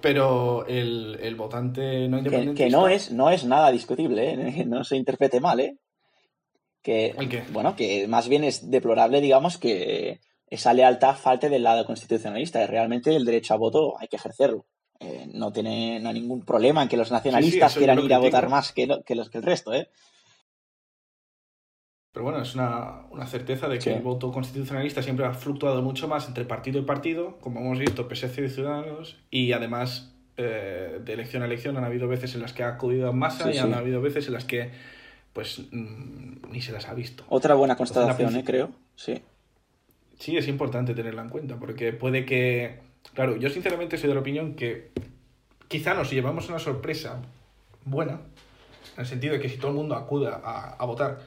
Speaker 9: Pero el, el votante no
Speaker 8: Que,
Speaker 9: independentista...
Speaker 8: que no es no es nada discutible, ¿eh? no se interprete mal, ¿eh? Que,
Speaker 9: ¿El qué?
Speaker 8: Bueno, que más bien es deplorable, digamos, que esa lealtad falte del lado constitucionalista. Realmente el derecho a voto hay que ejercerlo. Eh, no tiene no hay ningún problema en que los nacionalistas quieran
Speaker 9: lo
Speaker 8: ir a votar más que, lo- que los que el resto, ¿eh?
Speaker 9: Pero bueno, es una, una certeza de que
Speaker 8: Sí.
Speaker 9: el voto constitucionalista siempre ha fluctuado mucho más entre partido y partido, como hemos visto, PSC y Ciudadanos, y además eh, de elección a elección han habido veces en las que ha acudido en masa
Speaker 8: Sí,
Speaker 9: y
Speaker 8: sí.
Speaker 9: han habido veces en las que pues mm, ni se las ha visto.
Speaker 8: Otra buena
Speaker 9: Entonces,
Speaker 8: constatación, ¿eh? Creo. Sí.
Speaker 9: Sí, es importante tenerla en cuenta, porque puede que... Claro, yo sinceramente soy de la opinión que quizá nos llevamos una sorpresa buena, en el sentido de que si todo el mundo acuda a, a votar,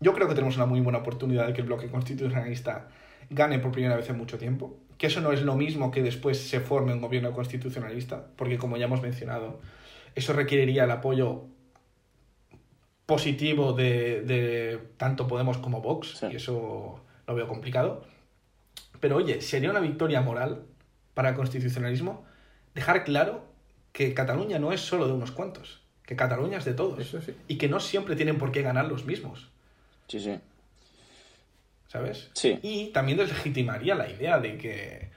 Speaker 9: yo creo que tenemos una muy buena oportunidad de que el bloque constitucionalista gane por primera vez en mucho tiempo. Que eso no es lo mismo que después se forme un gobierno constitucionalista, porque como ya hemos mencionado, eso requeriría el apoyo positivo de, de tanto Podemos como Vox,
Speaker 8: Sí.
Speaker 9: y eso lo veo complicado. Pero oye, sería una victoria moral para el constitucionalismo dejar claro que Cataluña no es solo de unos cuantos, que Cataluña es de todos.
Speaker 1: Sí.
Speaker 9: Y que no siempre tienen por qué ganar los mismos,
Speaker 8: Sí, sí.
Speaker 9: ¿sabes?
Speaker 8: Sí.
Speaker 9: Y también deslegitimaría la idea de que,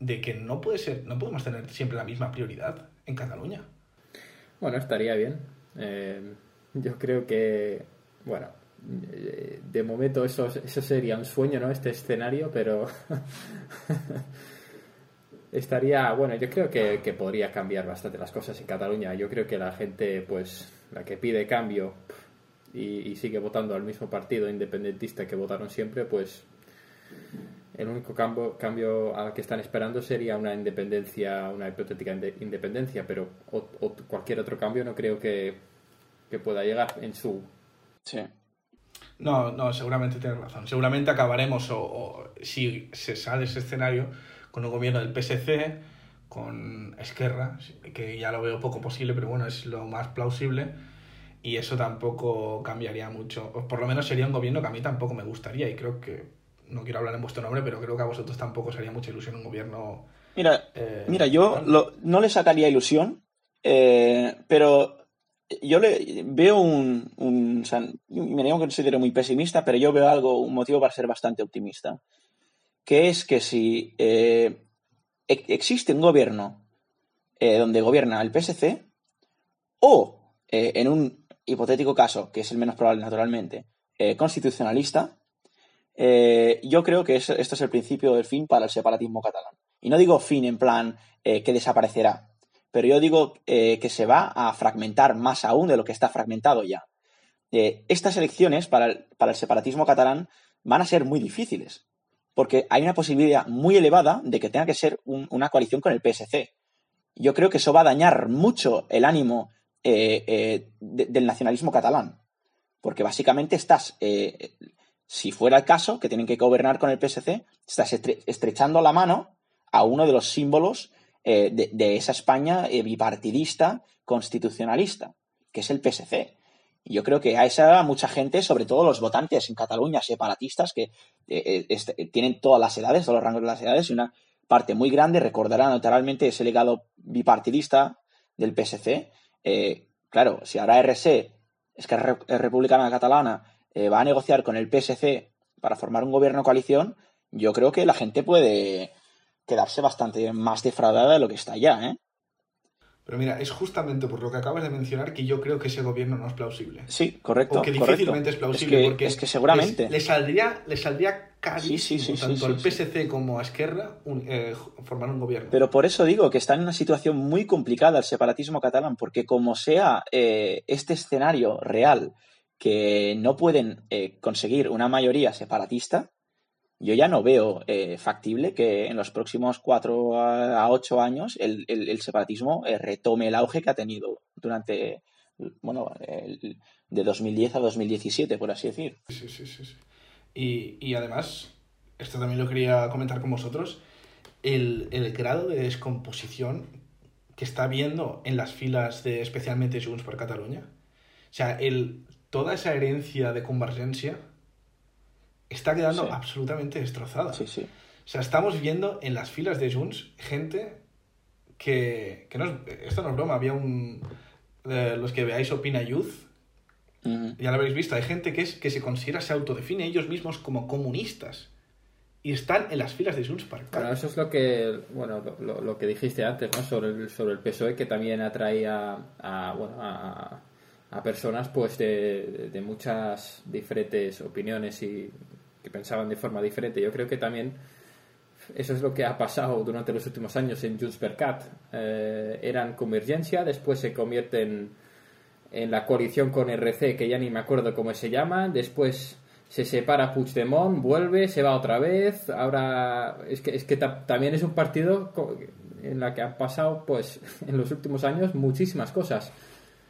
Speaker 9: de que no puede ser, no podemos tener siempre la misma prioridad en Cataluña.
Speaker 1: Bueno, estaría bien. Eh, yo creo que, bueno, eh, de momento eso, eso sería un sueño, ¿no? Este escenario, pero estaría, bueno, yo creo que, que podría cambiar bastante las cosas en Cataluña. Yo creo que la gente, pues, la que pide cambio y, y sigue votando al mismo partido independentista que votaron siempre, pues el único cambio, cambio al que están esperando sería una independencia, una hipotética inde- independencia, pero o- o cualquier otro cambio no creo que, que pueda llegar en su...
Speaker 8: Sí.
Speaker 9: No, no, seguramente tienes razón. Seguramente acabaremos, o, o si se sale ese escenario, con un gobierno del PSC, con Esquerra, que ya lo veo poco posible, pero bueno, es lo más plausible. Y eso tampoco cambiaría mucho. O por lo menos sería un gobierno que a mí tampoco me gustaría. Y creo que, no quiero hablar en vuestro nombre, pero creo que a vosotros tampoco os haría mucha ilusión un gobierno.
Speaker 8: Mira,
Speaker 9: eh,
Speaker 8: Mira, yo lo- no le sacaría ilusión, eh, pero yo le veo un, un o sea, me digo que considero muy pesimista, pero yo veo algo, un motivo para ser bastante optimista, que es que si eh, e- existe un gobierno eh, donde gobierna el PSC, o eh, en un hipotético caso, que es el menos probable naturalmente, eh, constitucionalista, eh, yo creo que es- esto es el principio del fin para el separatismo catalán. Y no digo fin en plan eh, que desaparecerá, pero yo digo que se va a fragmentar más aún de lo que está fragmentado ya. Estas elecciones para el, para el separatismo catalán van a ser muy difíciles, porque hay una posibilidad muy elevada de que tenga que ser un- una coalición con el PSC. Yo creo que eso va a dañar mucho el ánimo eh, eh, de- del nacionalismo catalán, porque básicamente estás, eh, si fuera el caso, que tienen que gobernar con el PSC, estás estre- estrechando la mano a uno de los símbolos de, esa España bipartidista, constitucionalista, que es el PSC. Y yo creo que a esa mucha gente, sobre todo los votantes en Cataluña separatistas, que este, tienen todas las edades, todos los rangos de las edades, y una parte muy grande recordará naturalmente ese legado bipartidista del PSC. Eh, claro, si ahora RC, es Republicana Catalana, eh, va a negociar con el PSC para formar un gobierno coalición, yo creo que la gente puede quedarse bastante más defraudada de lo que está ya, ¿eh?
Speaker 9: Pero mira, es justamente por lo que acabas de mencionar que yo creo que ese gobierno no es plausible.
Speaker 8: Sí, correcto.
Speaker 9: O que
Speaker 8: correcto.
Speaker 9: difícilmente es plausible.
Speaker 8: Es que,
Speaker 9: porque
Speaker 8: es que seguramente.
Speaker 9: Le saldría, le saldría carísimo
Speaker 8: Sí, sí, sí,
Speaker 9: tanto al PSC como a Esquerra un- eh, formar un gobierno.
Speaker 8: Pero por eso digo que está en una situación muy complicada el separatismo catalán, porque como sea eh, este escenario real que no pueden eh, conseguir una mayoría separatista, yo ya no veo eh, factible que en los próximos cuatro a ocho años el, el- el separatismo eh, retome el auge que ha tenido durante, bueno, el- de 2010 a 2017, por así decir.
Speaker 9: Sí, sí, sí. sí. Y, y además, esto también lo quería comentar con vosotros, el, el grado de descomposición que está habiendo en las filas de especialmente Junts per Catalunya. O sea, el, toda esa herencia de convergencia está quedando
Speaker 8: Sí.
Speaker 9: absolutamente destrozada.
Speaker 8: Sí, sí.
Speaker 9: O sea, estamos viendo en las filas de Junts gente que, que no es, esto no es broma, había un... eh, los que veáis Opina Youth, ya lo habéis visto, hay gente que, es, que se considera, se autodefine ellos mismos como comunistas. Y están en las filas de Junts Cat.
Speaker 1: Bueno, eso es lo que bueno lo, lo- que dijiste antes, ¿no? Sobre el, sobre el PSOE que también atraía a, bueno, a, a personas pues de, de muchas diferentes opiniones y que pensaban de forma diferente. Yo creo que también eso es lo que ha pasado durante los últimos años en Junts per Cat. Eh, eran convergencia, después se convierten en la coalición con RC, que ya ni me acuerdo cómo se llama, después se separa Puigdemont, vuelve, se va otra vez, ahora es que, es que ta- también es un partido en la que han pasado pues en los últimos años muchísimas cosas.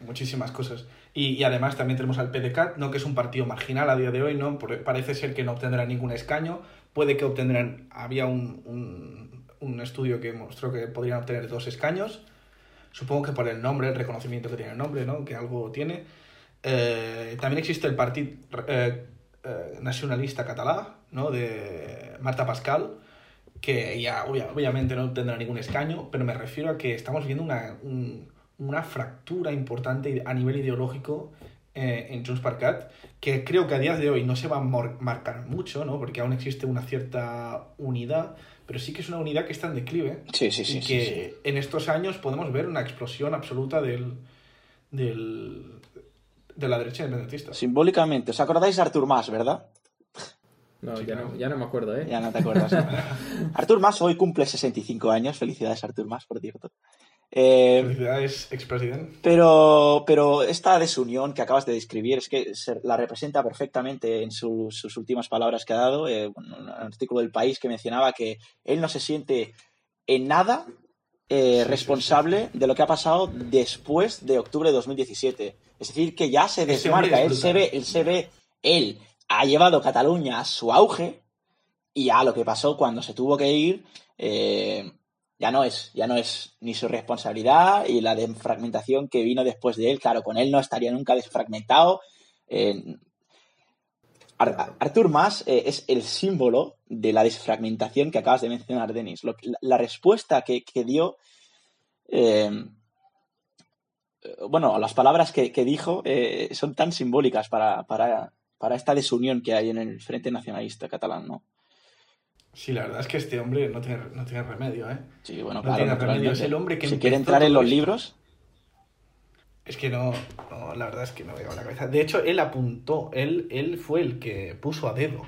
Speaker 9: Muchísimas cosas. Y, y además también tenemos al PDCAT, ¿no? que es un partido marginal a día de hoy, ¿no? Parece ser que no obtendrá ningún escaño. Puede que obtendrán. Había un, un, un estudio que mostró que podrían obtener dos escaños. Supongo que por el nombre, el reconocimiento que tiene el nombre, ¿no? Que algo tiene. Eh, también existe el Partido eh, eh, Nacionalista Catalá, ¿no? De Marta Pascal, que ya obvia- obviamente no tendrá ningún escaño, pero me refiero a que estamos viendo una, un- una fractura importante a nivel ideológico eh, en Junts per Cat, que creo que a día de hoy no se va a marcar mucho, ¿no? porque aún existe una cierta unidad, pero sí que es una unidad que está en declive
Speaker 8: Sí, sí, sí.
Speaker 9: y
Speaker 8: sí,
Speaker 9: que
Speaker 8: sí.
Speaker 9: en estos años podemos ver una explosión absoluta del, del, de la derecha independentista.
Speaker 8: Simbólicamente, ¿os acordáis de Artur Mas, verdad?
Speaker 1: No,
Speaker 9: Sí,
Speaker 1: ya, no, ya no me acuerdo, ¿eh?
Speaker 8: Ya no te acuerdas. ¿no? Artur Mas hoy cumple 65 años. Felicidades, Artur Mas, por cierto. Eh,
Speaker 9: Felicidades, expresidente.
Speaker 8: pero, pero esta desunión que acabas de describir es que se- la representa perfectamente en su- sus últimas palabras que ha dado. eh, un artículo del país que mencionaba que él no se siente en nada eh,
Speaker 9: sí,
Speaker 8: responsable de lo que ha pasado después de octubre de 2017. Es decir, que ya se desmarca.
Speaker 9: es
Speaker 8: Él se, ve, él se ve, él ha llevado Cataluña a su auge y ya lo que pasó cuando se tuvo que ir eh, ya no es ya no es ni su responsabilidad y la desfragmentación que vino después de él. Claro con él no estaría nunca desfragmentado. Eh, Ar- Ar- Artur Mas eh, es el símbolo de la desfragmentación que acabas de mencionar Denis. La, la respuesta que, que dio eh, eh, bueno, las palabras que, que dijo eh, son tan simbólicas para, para, para esta desunión que hay en el Frente Nacionalista Catalán, ¿no?
Speaker 9: Sí, la verdad es que este hombre no tiene, no tiene remedio, ¿eh?
Speaker 8: Sí, bueno,
Speaker 9: No
Speaker 8: claro,
Speaker 9: tiene remedio. Es el hombre que
Speaker 8: si quiere entrar en los
Speaker 9: esto.
Speaker 8: libros,
Speaker 9: Es que no, no, la verdad es que no me lleva la cabeza. De hecho, él apuntó, él, él fue el que puso a dedo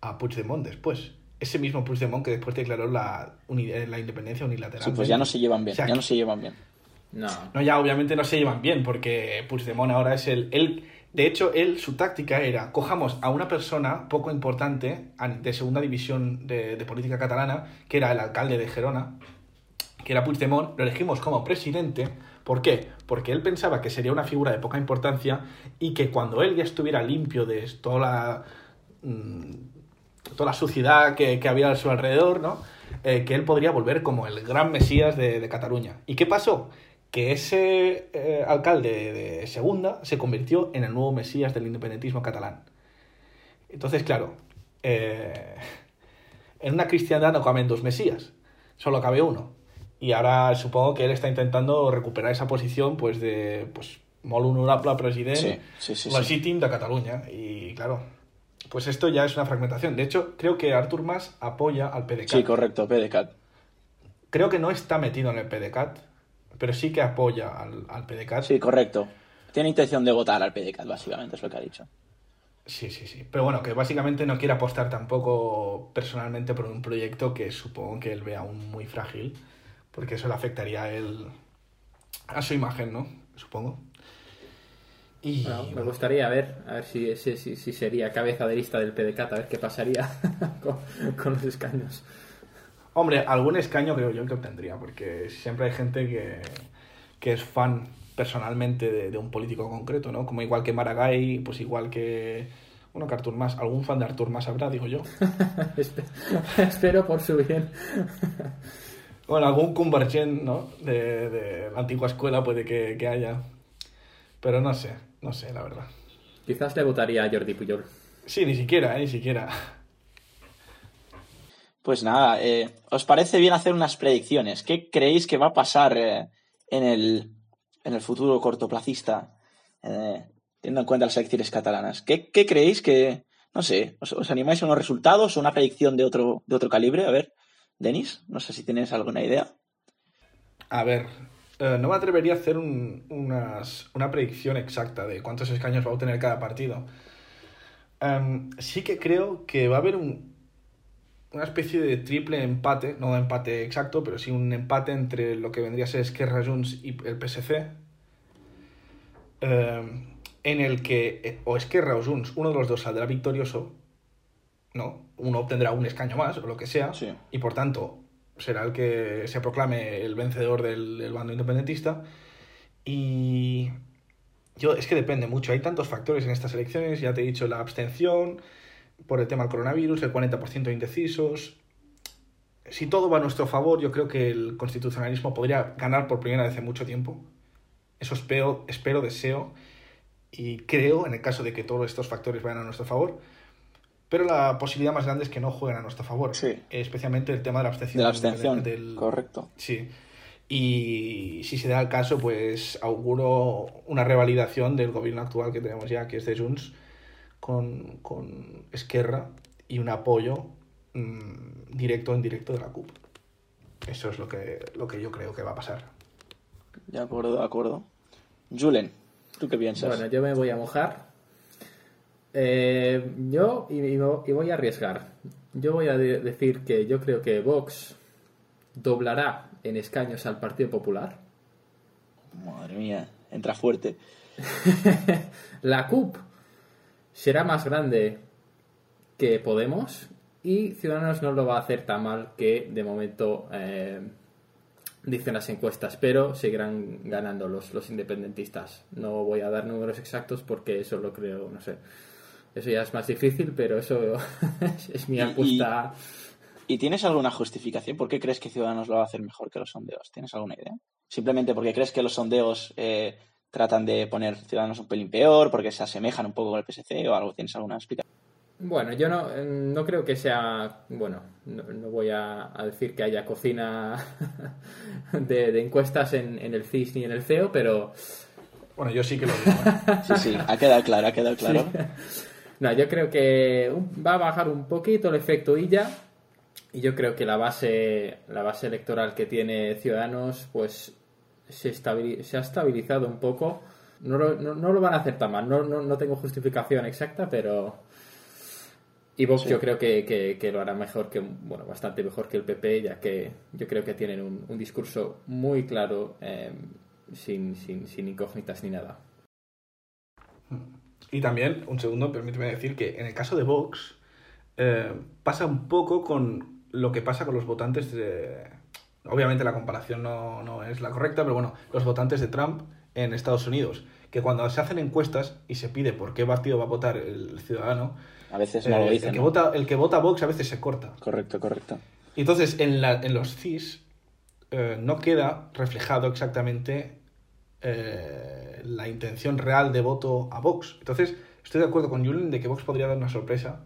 Speaker 9: a Puigdemont después. Ese mismo Puigdemont que después declaró la, eh, la independencia unilateral.
Speaker 8: sí, pues ya no se llevan bien,
Speaker 9: O sea,
Speaker 8: ya no se llevan bien.
Speaker 1: No.
Speaker 9: No, ya obviamente no se llevan bien, porque Puigdemont ahora es el... Él, de hecho, él, su táctica era, cojamos a una persona poco importante de segunda división de, de política catalana, que era el alcalde de Gerona, que era Puigdemont, lo elegimos como presidente. ¿Por qué? Porque él pensaba que sería una figura de poca importancia y que cuando él ya estuviera limpio de toda la, mm, toda la suciedad que, que había a su alrededor, ¿no? Eh, que él podría volver como el gran mesías de, de Cataluña. ¿Y qué pasó? Que ese eh, alcalde de segunda se convirtió en el nuevo mesías del independentismo catalán. Entonces, claro, eh, en una cristiandad no caben dos mesías, solo cabe uno. Y ahora supongo que él está intentando recuperar esa posición pues de pues, molt honorable president
Speaker 8: Sí, sí, sí,
Speaker 9: de Cataluña. Y claro, pues esto ya es una fragmentación. De hecho, creo que Artur Mas apoya al PDCAT.
Speaker 8: Sí, correcto, PDCAT.
Speaker 9: Creo que no está metido en el PDCAT, pero sí que apoya al, al PDCAT.
Speaker 8: Sí, correcto. Tiene intención de votar al PDCAT, básicamente, es lo que ha dicho.
Speaker 9: Sí, sí, sí. Pero bueno, que básicamente no quiere apostar tampoco personalmente por un proyecto que supongo que él ve aún muy frágil, porque eso le afectaría a él, a su imagen, ¿no? Supongo. Y
Speaker 1: Bueno, me
Speaker 9: bueno,
Speaker 1: gustaría ver, a ver si, si, si, si sería cabeza de lista del PDCAT, a ver qué pasaría con, con los escaños.
Speaker 9: Hombre, algún escaño creo yo que obtendría, porque siempre hay gente que, que es fan personalmente de, de un político concreto, ¿no? Como igual que Maragall, pues igual que... Bueno, que Artur Mas, algún fan de Artur Mas habrá, digo yo.
Speaker 1: Espe- Espero por su bien.
Speaker 9: Bueno, algún convergent, ¿no? De, de la antigua escuela puede que, que haya. Pero no sé, no sé, la verdad.
Speaker 1: Quizás le votaría a Jordi Pujol.
Speaker 9: Sí, ni siquiera, ¿eh? Ni siquiera.
Speaker 8: Pues nada, eh, ¿os parece bien hacer unas predicciones? ¿Qué creéis que va a pasar eh, en, el, en el futuro cortoplacista, eh, teniendo en cuenta las elecciones catalanas? ¿Qué, qué creéis que, no sé, os, animáis a unos resultados o una predicción de otro, de otro calibre? A ver, Denis, no sé si tienes alguna idea.
Speaker 9: A ver, no me atrevería a hacer una predicción exacta de cuántos escaños va a obtener cada partido. Em, sí que creo que va a haber un- una especie de triple empate, no empate exacto, pero sí un empate entre lo que vendría a ser Esquerra Junts y el PSC. em, en el que eh, o Esquerra o Junts, uno de los dos saldrá victorioso, ¿no? Uno obtendrá un escaño más o lo que sea,
Speaker 8: Sí.
Speaker 9: y por tanto será el que se proclame el vencedor del, del bando independentista. Y yo, es que depende mucho, hay tantos factores en estas elecciones, ya te he dicho la abstención por el tema del coronavirus, el 40% de indecisos. Si todo va a nuestro favor, yo creo que el constitucionalismo podría ganar por primera vez en mucho tiempo. Eso espero, espero deseo y creo, en el caso de que todos estos factores vayan a nuestro favor, pero la posibilidad más grande es que no jueguen a nuestro favor.
Speaker 8: Sí.
Speaker 9: Especialmente el tema de la abstención.
Speaker 8: De la abstención,
Speaker 9: del-
Speaker 8: correcto.
Speaker 9: Sí. Y si se da el caso, pues auguro una revalidación del gobierno actual que tenemos ya, que es de Junts, con, con Esquerra y un apoyo mm, directo o indirecto de la CUP. Eso es lo que, lo que yo creo que va a pasar.
Speaker 8: De acuerdo, de acuerdo. Julen, ¿tú qué piensas?
Speaker 1: Bueno, yo me voy a mojar. Eh, yo, y, y vo- y voy a arriesgar, yo voy a de- decir que yo creo que Vox doblará en escaños al Partido Popular.
Speaker 8: Madre mía, entra fuerte.
Speaker 1: La CUP será más grande que Podemos y Ciudadanos no lo va a hacer tan mal que de momento eh, dicen las encuestas, pero seguirán ganando los, los independentistas. No voy a dar números exactos porque eso lo creo, no sé. Eso ya es más difícil, pero eso es, mi
Speaker 8: Y-
Speaker 1: apuesta.
Speaker 8: ¿Y tienes alguna justificación? ¿Por qué crees que Ciudadanos lo va a hacer mejor que los sondeos? ¿Tienes alguna idea? Simplemente porque crees que los sondeos eh, tratan de poner Ciudadanos un pelín peor, porque se asemejan un poco con el PSC o algo. ¿Tienes alguna explicación?
Speaker 1: Bueno, yo no, eh, no creo que sea. Bueno, no, no voy a, a decir que haya cocina de, de encuestas en, en el CIS ni en el CEO, pero
Speaker 9: Bueno, yo sí que lo digo. ¿eh?
Speaker 8: Sí, sí, ha quedado claro, ha quedado claro.
Speaker 1: No, yo creo que va a bajar un poquito el efecto Illa y yo creo que la base la base electoral que tiene Ciudadanos pues se, se ha estabilizado un poco. No lo, no, no lo van a hacer tan mal, no, no, no tengo justificación exacta, pero... Y Vox yo creo que, que- que lo hará mejor que, bueno, bastante mejor que el PP, ya que yo creo que tienen un, un discurso muy claro, eh, sin, sin, sin incógnitas ni nada.
Speaker 9: Y también, un segundo, permíteme decir que en el caso de Vox eh, pasa un poco con lo que pasa con los votantes de... Obviamente la comparación no, no es la correcta, pero bueno, los votantes de Trump en Estados Unidos, que cuando se hacen encuestas y se pide por qué partido va a votar el ciudadano,
Speaker 8: A veces no
Speaker 9: eh,
Speaker 8: lo dicen.
Speaker 9: el, que
Speaker 8: ¿no?
Speaker 9: vota, el que vota Vox a veces se corta.
Speaker 8: Correcto, correcto.
Speaker 9: Y Entonces, en, la- en los CIS eh, no queda reflejado exactamente eh, la intención real de voto a Vox. Entonces, estoy de acuerdo con Julen de que Vox podría dar una sorpresa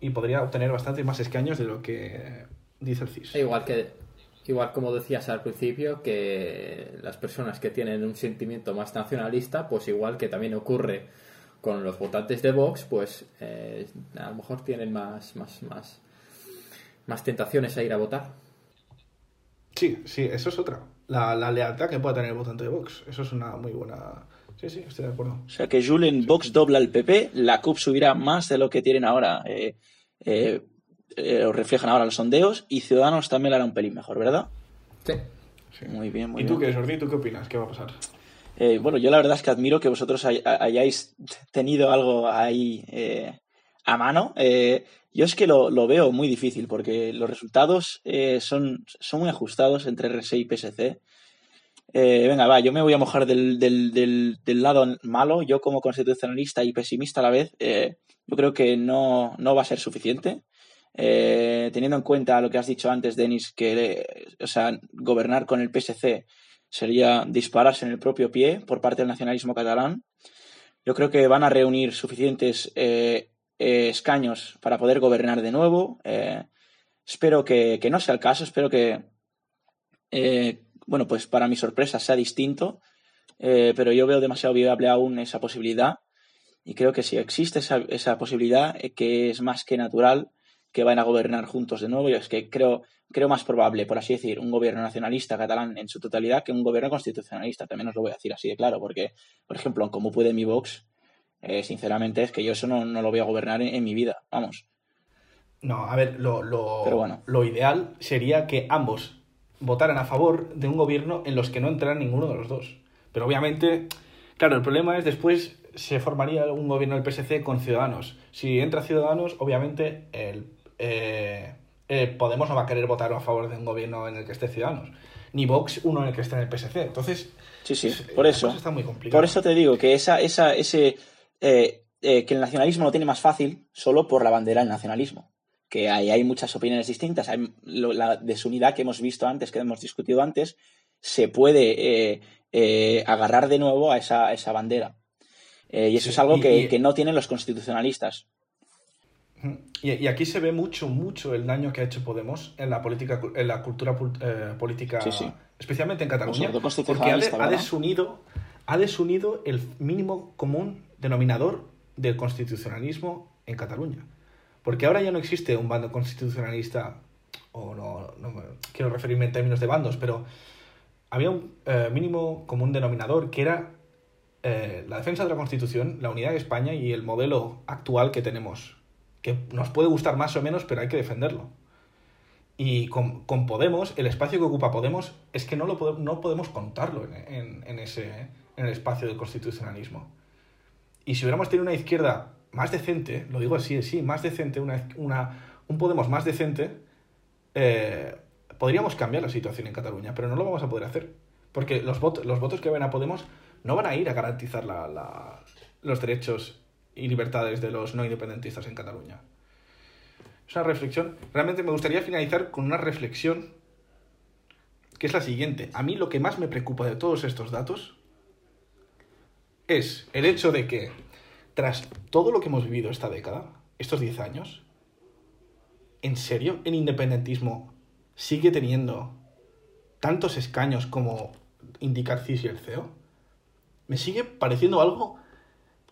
Speaker 9: y podría obtener bastantes más escaños de lo que dice el CIS.
Speaker 1: Igual que igual como decías al principio que las personas que tienen un sentimiento más nacionalista, pues igual que también ocurre con los votantes de Vox, pues eh, a lo mejor tienen más más más más tentaciones a ir a votar.
Speaker 9: Sí, sí, eso es otra. La, la lealtad que pueda tener el votante de Vox. Eso es una muy buena... Sí, sí, estoy de acuerdo.
Speaker 8: O sea que Julen Vox dobla el PP, la CUP subirá más de lo que tienen ahora. Eh, eh, eh, lo reflejan ahora los sondeos y Ciudadanos también lo hará un pelín mejor, ¿verdad?
Speaker 1: Sí.
Speaker 9: Sí.
Speaker 8: Muy bien, muy
Speaker 9: ¿Y tú
Speaker 8: bien.
Speaker 9: qué, Jordi? ¿Tú qué opinas? ¿Qué va a pasar?
Speaker 8: Eh, bueno, yo la verdad es que admiro que vosotros hay- hayáis tenido algo ahí eh, a mano. Eh, yo es que lo, lo veo muy difícil porque los resultados eh, son, son muy ajustados entre RC y PSC. Eh, venga, va, yo me voy a mojar del, del, del, del lado malo. Yo como constitucionalista y pesimista a la vez, eh, yo creo que no, no va a ser suficiente. Eh, teniendo en cuenta lo que has dicho antes, Denis, que eh, o sea, gobernar con el PSC sería dispararse en el propio pie por parte del nacionalismo catalán. Yo creo que van a reunir suficientes eh, escaños para poder gobernar de nuevo. Espero que, que no sea el caso, espero que, bueno, pues para mi sorpresa sea distinto, pero yo veo demasiado viable aún esa posibilidad y creo que si existe esa, esa posibilidad, que es más que natural que vayan a gobernar juntos de nuevo, yo es que creo, creo más probable, por así decir, un gobierno nacionalista catalán en su totalidad que un gobierno constitucionalista. También os lo voy a decir así de claro, porque, por ejemplo, en cómo puede mi Vox, eh, sinceramente es que yo eso no, no lo voy a gobernar en, en mi vida, vamos.
Speaker 9: No, a ver, lo, lo,
Speaker 8: Pero bueno.
Speaker 9: lo ideal sería que ambos votaran a favor de un gobierno en los que no entrara ninguno de los dos. Pero obviamente, claro, el problema es después se formaría un gobierno del PSC con Ciudadanos. Si entra Ciudadanos, obviamente el, eh, eh, Podemos no va a querer votar a favor de un gobierno en el que esté Ciudadanos. Ni Vox uno en el que esté en el PSC. Entonces,
Speaker 8: Sí, sí, por eso.
Speaker 9: está muy complicada.
Speaker 8: Por eso te digo que esa, esa, ese, eh, que el nacionalismo lo tiene más fácil solo por la bandera del nacionalismo. Que ahí hay muchas opiniones distintas. Hay lo- la desunidad que hemos visto antes, que hemos discutido antes, se puede agarrar de nuevo a esa, a esa bandera. Eh, y eso
Speaker 9: Sí,
Speaker 8: es algo
Speaker 9: y-
Speaker 8: que,
Speaker 9: y-
Speaker 8: que no tienen los constitucionalistas.
Speaker 9: Y, y aquí se ve mucho, mucho el daño que ha hecho Podemos en la política, en la cultura eh, política,
Speaker 8: Sí, sí.
Speaker 9: especialmente en Cataluña,
Speaker 8: sobre todo
Speaker 9: porque ha, desunido, ha desunido el mínimo común denominador del constitucionalismo en Cataluña. Porque ahora ya no existe un bando constitucionalista, o no, no quiero referirme en términos de bandos, pero había un eh, mínimo común denominador que era eh, la defensa de la Constitución, la unidad de España y el modelo actual que tenemos, que nos puede gustar más o menos, pero hay que defenderlo. Y con, con Podemos, el espacio que ocupa Podemos es que no, lo no podemos contarlo en, en- en ese, en el espacio del constitucionalismo. Y si hubiéramos tenido una izquierda más decente, lo digo así, sí, más decente, una, una- un Podemos más decente, eh, podríamos cambiar la situación en Cataluña, pero no lo vamos a poder hacer. Porque los, votos los votos que van a Podemos no van a ir a garantizar la- la- los derechos y libertades de los no independentistas en Cataluña. Es una reflexión. Realmente me gustaría finalizar con una reflexión que es la siguiente. A mí lo que más me preocupa de todos estos datos es el hecho de que tras todo lo que hemos vivido esta década, estos 10 años, ¿en serio el independentismo sigue teniendo tantos escaños como indica CIS y el CEO? me sigue pareciendo algo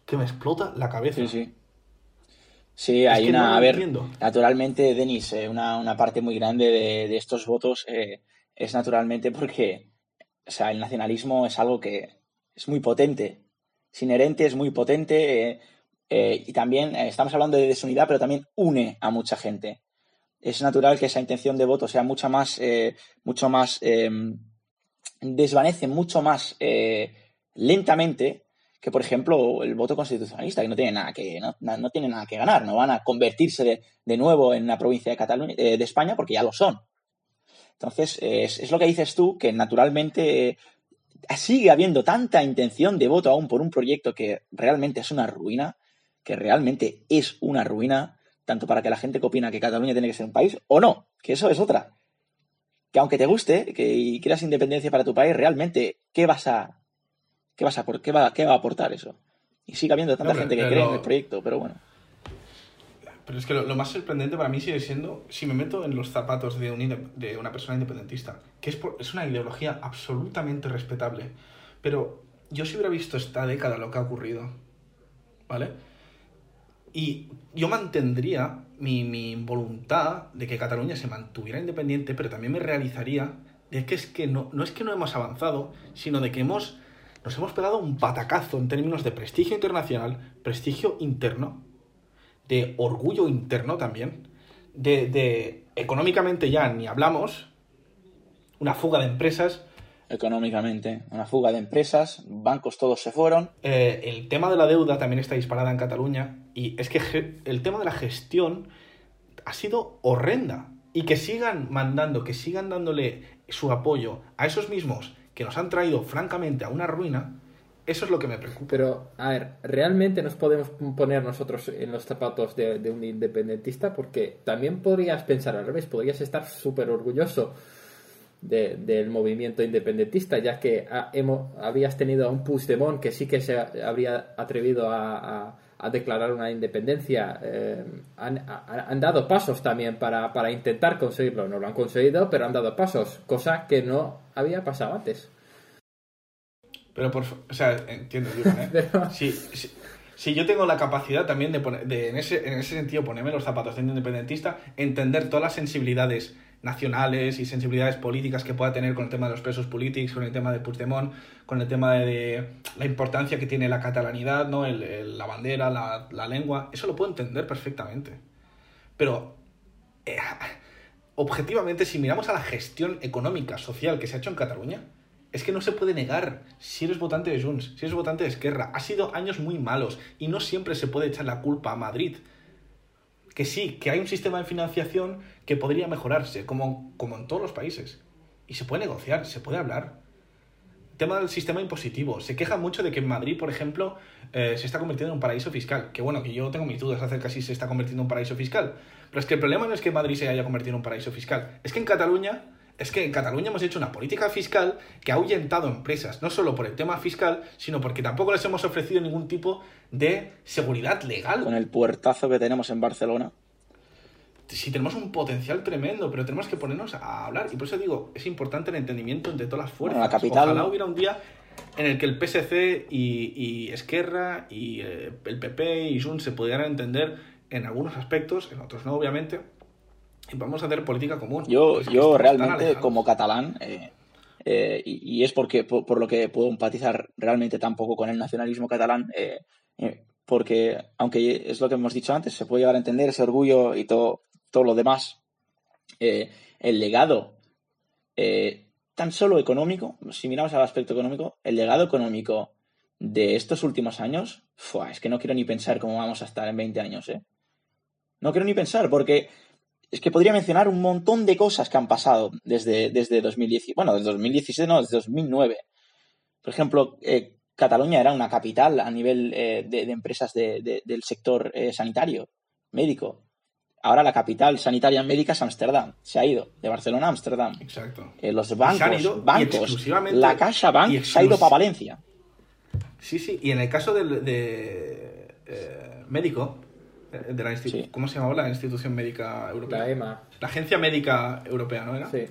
Speaker 9: que me explota la cabeza.
Speaker 8: Sí, sí. Sí,
Speaker 9: Es
Speaker 8: hay
Speaker 9: no
Speaker 8: una. a ver,
Speaker 9: entiendo.
Speaker 8: naturalmente, Denis, eh, una, una parte muy grande de, de estos votos eh, es naturalmente porque, o sea, el nacionalismo es algo que es muy potente, es inherente, es muy potente eh, y también estamos hablando de desunidad, pero también une a mucha gente. Es natural que esa intención de voto sea mucho más, mucho más, eh, desvanece mucho más lentamente que, por ejemplo, el voto constitucionalista, que no tiene nada que, no, no tiene nada que ganar, no van a convertirse de, de nuevo en una provincia de Cataluña, eh, de España, porque ya lo son. Entonces, es, es lo que dices tú, que naturalmente eh, sigue habiendo tanta intención de voto aún por un proyecto que realmente es una ruina, que realmente es una ruina, tanto para que la gente que opina que Cataluña tiene que ser un país, o no, que eso es otra. Que aunque te guste que, y quieras independencia para tu país, realmente, ¿qué vas a, qué vas a, por- qué va, qué va a aportar eso? Y sigue habiendo tanta
Speaker 9: No,
Speaker 8: gente que cree en el proyecto, pero bueno.
Speaker 9: Pero es que lo, lo más sorprendente para mí sigue siendo, si me meto en los zapatos de, un de una persona independentista, que es, por- es una ideología absolutamente respetable, pero yo si hubiera visto esta década lo que ha ocurrido, ¿vale? Y yo mantendría mi, mi voluntad de que Cataluña se mantuviera independiente, pero también me realizaría de que es que no, no es que no hemos avanzado, sino de que hemos, nos hemos pegado un patacazo en términos de prestigio internacional, prestigio interno, de orgullo interno también, de, de económicamente ya ni hablamos, una fuga de empresas,
Speaker 8: Económicamente, una fuga de empresas, bancos todos se fueron.
Speaker 9: Eh, el tema de la deuda también está disparada en Cataluña y es que el tema de la gestión ha sido horrenda y que sigan mandando, que sigan dándole su apoyo a esos mismos que nos han traído francamente a una ruina, eso es lo que me preocupa.
Speaker 1: Pero, a ver, ¿realmente nos podemos poner nosotros en los zapatos de, un independentista? Porque también podrías pensar al revés, podrías estar súper orgulloso de- del movimiento independentista, ya que ha- hemos, habrías tenido a un Puigdemont que sí que se habría atrevido a- a declarar una independencia. eh, han, ha- han dado pasos también para, para intentar conseguirlo. No lo han conseguido, pero han dado pasos, cosa que no había pasado antes.
Speaker 9: Pero por o sea, entiendo, digo, ¿eh?
Speaker 1: Pero-
Speaker 9: Si, si- si yo tengo la capacidad también de, poner, de en, ese, en ese sentido ponerme los zapatos de un independentista, entender todas las sensibilidades nacionales y sensibilidades políticas que pueda tener con el tema de los presos políticos, con el tema de Puigdemont, con el tema de, la importancia que tiene la catalanidad, ¿no? El- la bandera, la, la lengua, eso lo puedo entender perfectamente. Pero eh, objetivamente, si miramos a la gestión económica, social que se ha hecho en Cataluña, es que no se puede negar si eres votante de Junts, si eres votante de Esquerra. Ha sido años muy malos y no siempre se puede echar la culpa a Madrid. Que sí, que hay un sistema de financiación que podría mejorarse, como, como en todos los países. Y se puede negociar, se puede hablar. Tema del sistema impositivo. Se queja mucho de que en Madrid, por ejemplo, eh, se está convirtiendo en un paraíso fiscal. Que bueno, que yo tengo mis dudas acerca si se está convirtiendo en un paraíso fiscal. Pero es que el problema no es que Madrid se haya convertido en un paraíso fiscal. Es que en Cataluña, es que en Cataluña hemos hecho una política fiscal que ha ahuyentado empresas. No solo por el tema fiscal, sino porque tampoco les hemos ofrecido ningún tipo de seguridad legal.
Speaker 8: Con el puertazo que tenemos en Barcelona.
Speaker 9: si tenemos un potencial tremendo, pero tenemos que ponernos a hablar. Y por eso digo, es importante el entendimiento entre todas las fuerzas.
Speaker 8: Bueno, la capital-
Speaker 9: Ojalá hubiera un día en el que el PSC y, y Esquerra y eh, el PP y Junts se pudieran entender en algunos aspectos, en otros no, obviamente, y vamos a hacer política común.
Speaker 8: Yo, yo realmente, como catalán, eh, eh, y, y es porque por, por lo que puedo empatizar realmente tampoco con el nacionalismo catalán, eh, porque aunque es lo que hemos dicho antes, se puede llegar a entender ese orgullo y todo, todo lo demás, el legado, tan solo económico, si miramos al aspecto económico, el legado económico de estos últimos años, es que no quiero ni pensar cómo vamos a estar en 20 años, ¿eh? No quiero ni pensar, porque es que podría mencionar un montón de cosas que han pasado desde, desde 2010, bueno, desde 2016, no, desde 2009. Por ejemplo, eh, Cataluña era una capital a nivel eh, de, de empresas de- de- del sector eh, sanitario, médico. Ahora la capital sanitaria médica es Ámsterdam. Se ha ido de Barcelona a Ámsterdam.
Speaker 9: Exacto.
Speaker 8: Los
Speaker 9: Se han
Speaker 8: bancos,
Speaker 9: ido
Speaker 8: bancos, la Caixa Bank se ha ido para Valencia.
Speaker 9: Sí, sí, y en el caso del de, médico, de la
Speaker 8: Sí.
Speaker 9: ¿cómo se llamaba la institución médica europea?
Speaker 1: La EMA,
Speaker 9: La Agencia Médica Europea, ¿no era?
Speaker 1: sí.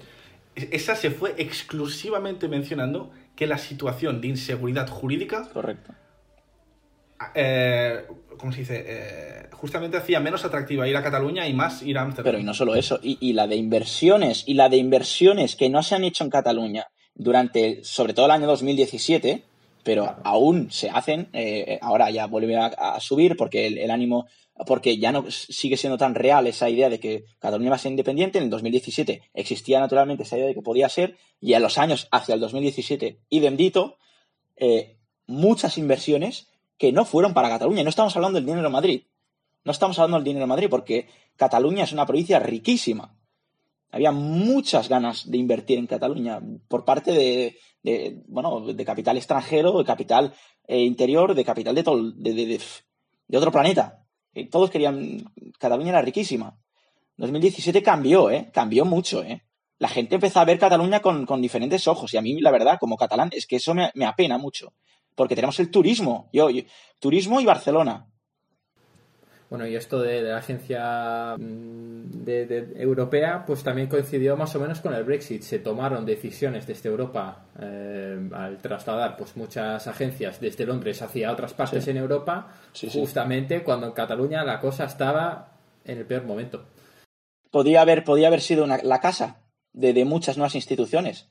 Speaker 9: esa se fue exclusivamente mencionando que la situación de inseguridad jurídica
Speaker 8: Correcto.
Speaker 9: eh, ¿cómo se dice? Eh, justamente hacía menos atractiva ir a Cataluña y más ir a Ámsterdam.
Speaker 8: Pero y no solo eso, y, y la de inversiones, y la de inversiones que no se han hecho en Cataluña durante, sobre todo el año 2017, pero aún se hacen, eh, ahora ya vuelve a, a subir porque el, el ánimo, porque ya no sigue siendo tan real esa idea de que Cataluña va a ser independiente. En el 2017 existía naturalmente esa idea de que podía ser, y a los años hacia el 2017, idem dito, eh, muchas inversiones que no fueron para Cataluña. No estamos hablando del dinero de Madrid. No estamos hablando del dinero de Madrid porque Cataluña es una provincia riquísima. Había muchas ganas de invertir en Cataluña por parte de, bueno, de capital extranjero, de capital eh, interior, de capital de, de, de, de, de otro planeta. Todos querían. Cataluña era riquísima. 2017 cambió, ¿eh? Cambió mucho, ¿eh? La gente empezó a ver Cataluña con, con diferentes ojos. Y a mí, la verdad, como catalán, es que eso me, me apena mucho. Porque tenemos el turismo. Yo, yo- turismo y Barcelona.
Speaker 1: Bueno, y esto de, de la agencia mm, de- de- europea, pues también coincidió más o menos con el Brexit. Se tomaron decisiones desde Europa eh, al trasladar pues muchas agencias desde Londres hacia otras partes
Speaker 8: Sí.
Speaker 1: en Europa,
Speaker 8: Sí, sí.
Speaker 1: justamente cuando en Cataluña la cosa estaba en el peor momento.
Speaker 8: Podía haber, podía haber sido una- la casa de, de muchas nuevas instituciones.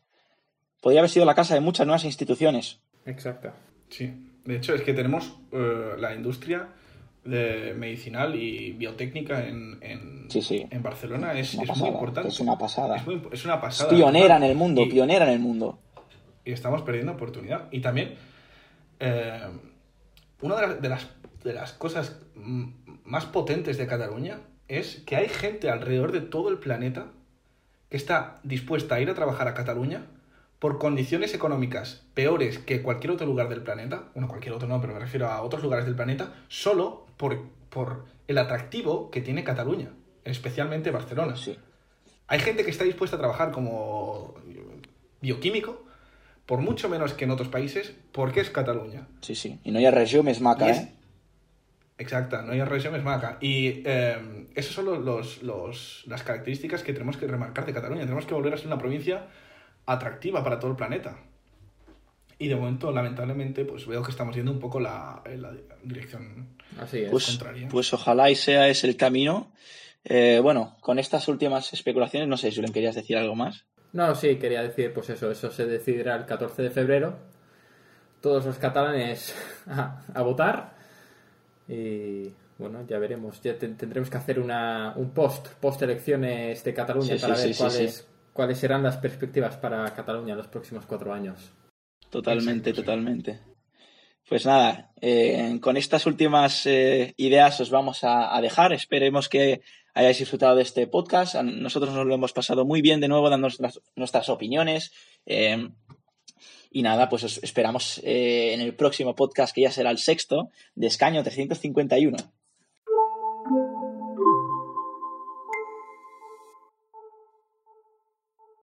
Speaker 8: Podía haber sido la casa de muchas nuevas instituciones.
Speaker 1: Exacto.
Speaker 9: Sí, de hecho es que tenemos eh, la industria de medicinal y biotécnica en, en,
Speaker 8: Sí, sí.
Speaker 9: en Barcelona es,
Speaker 8: Es una
Speaker 9: es muy importante.
Speaker 8: es una pasada.
Speaker 9: Es, muy- es una
Speaker 8: Es
Speaker 9: pasada.
Speaker 8: pionera en el mundo,
Speaker 9: Y-
Speaker 8: pionera en el mundo.
Speaker 9: y estamos perdiendo oportunidad. Y también, eh, una de, las- de las, de las cosas más potentes de Cataluña es que hay gente alrededor de todo el planeta que está dispuesta a ir a trabajar a Cataluña por condiciones económicas peores que cualquier otro lugar del planeta, bueno, cualquier otro no, pero me refiero a otros lugares del planeta, solo por, por el atractivo que tiene Cataluña, especialmente Barcelona.
Speaker 8: Sí.
Speaker 9: Hay gente que está dispuesta a trabajar como bioquímico por mucho menos que en otros países porque es Cataluña.
Speaker 8: Sí, sí. Y no hay región es maca,
Speaker 9: es-
Speaker 8: ¿eh?
Speaker 9: Exacta, no hay región es maca. Y eh, esas son los, los- los- las características que tenemos que remarcar de Cataluña. Tenemos que volver a ser una provincia atractiva para todo el planeta. Y de momento, lamentablemente, pues veo que estamos yendo un poco la, en la dirección
Speaker 1: Así es.
Speaker 8: Pues,
Speaker 9: contraria.
Speaker 8: pues ojalá y sea ese el camino. Eh, bueno, con estas últimas especulaciones, no sé, Julen, ¿querías decir algo más?
Speaker 1: No, sí, quería decir, pues eso, eso se decidirá el 14 de febrero. Todos los catalanes a, a votar. Y bueno, ya veremos. Ya te- tendremos que hacer una, un post, post elecciones de Cataluña
Speaker 8: Sí,
Speaker 1: para
Speaker 8: sí,
Speaker 1: ver
Speaker 8: sí, sí,
Speaker 1: cuáles,
Speaker 8: sí.
Speaker 1: Cuáles serán las perspectivas para Cataluña en los próximos cuatro años.
Speaker 8: Totalmente,
Speaker 9: Exacto, sí.
Speaker 8: totalmente. Pues nada, eh, con estas últimas eh, ideas os vamos a, a dejar. Esperemos que hayáis disfrutado de este podcast. A Nosotros nos lo hemos pasado muy bien de nuevo dando nuestras, nuestras opiniones. Eh, y nada, pues os esperamos eh, en el próximo podcast que ya será el sexto de Escaño 351.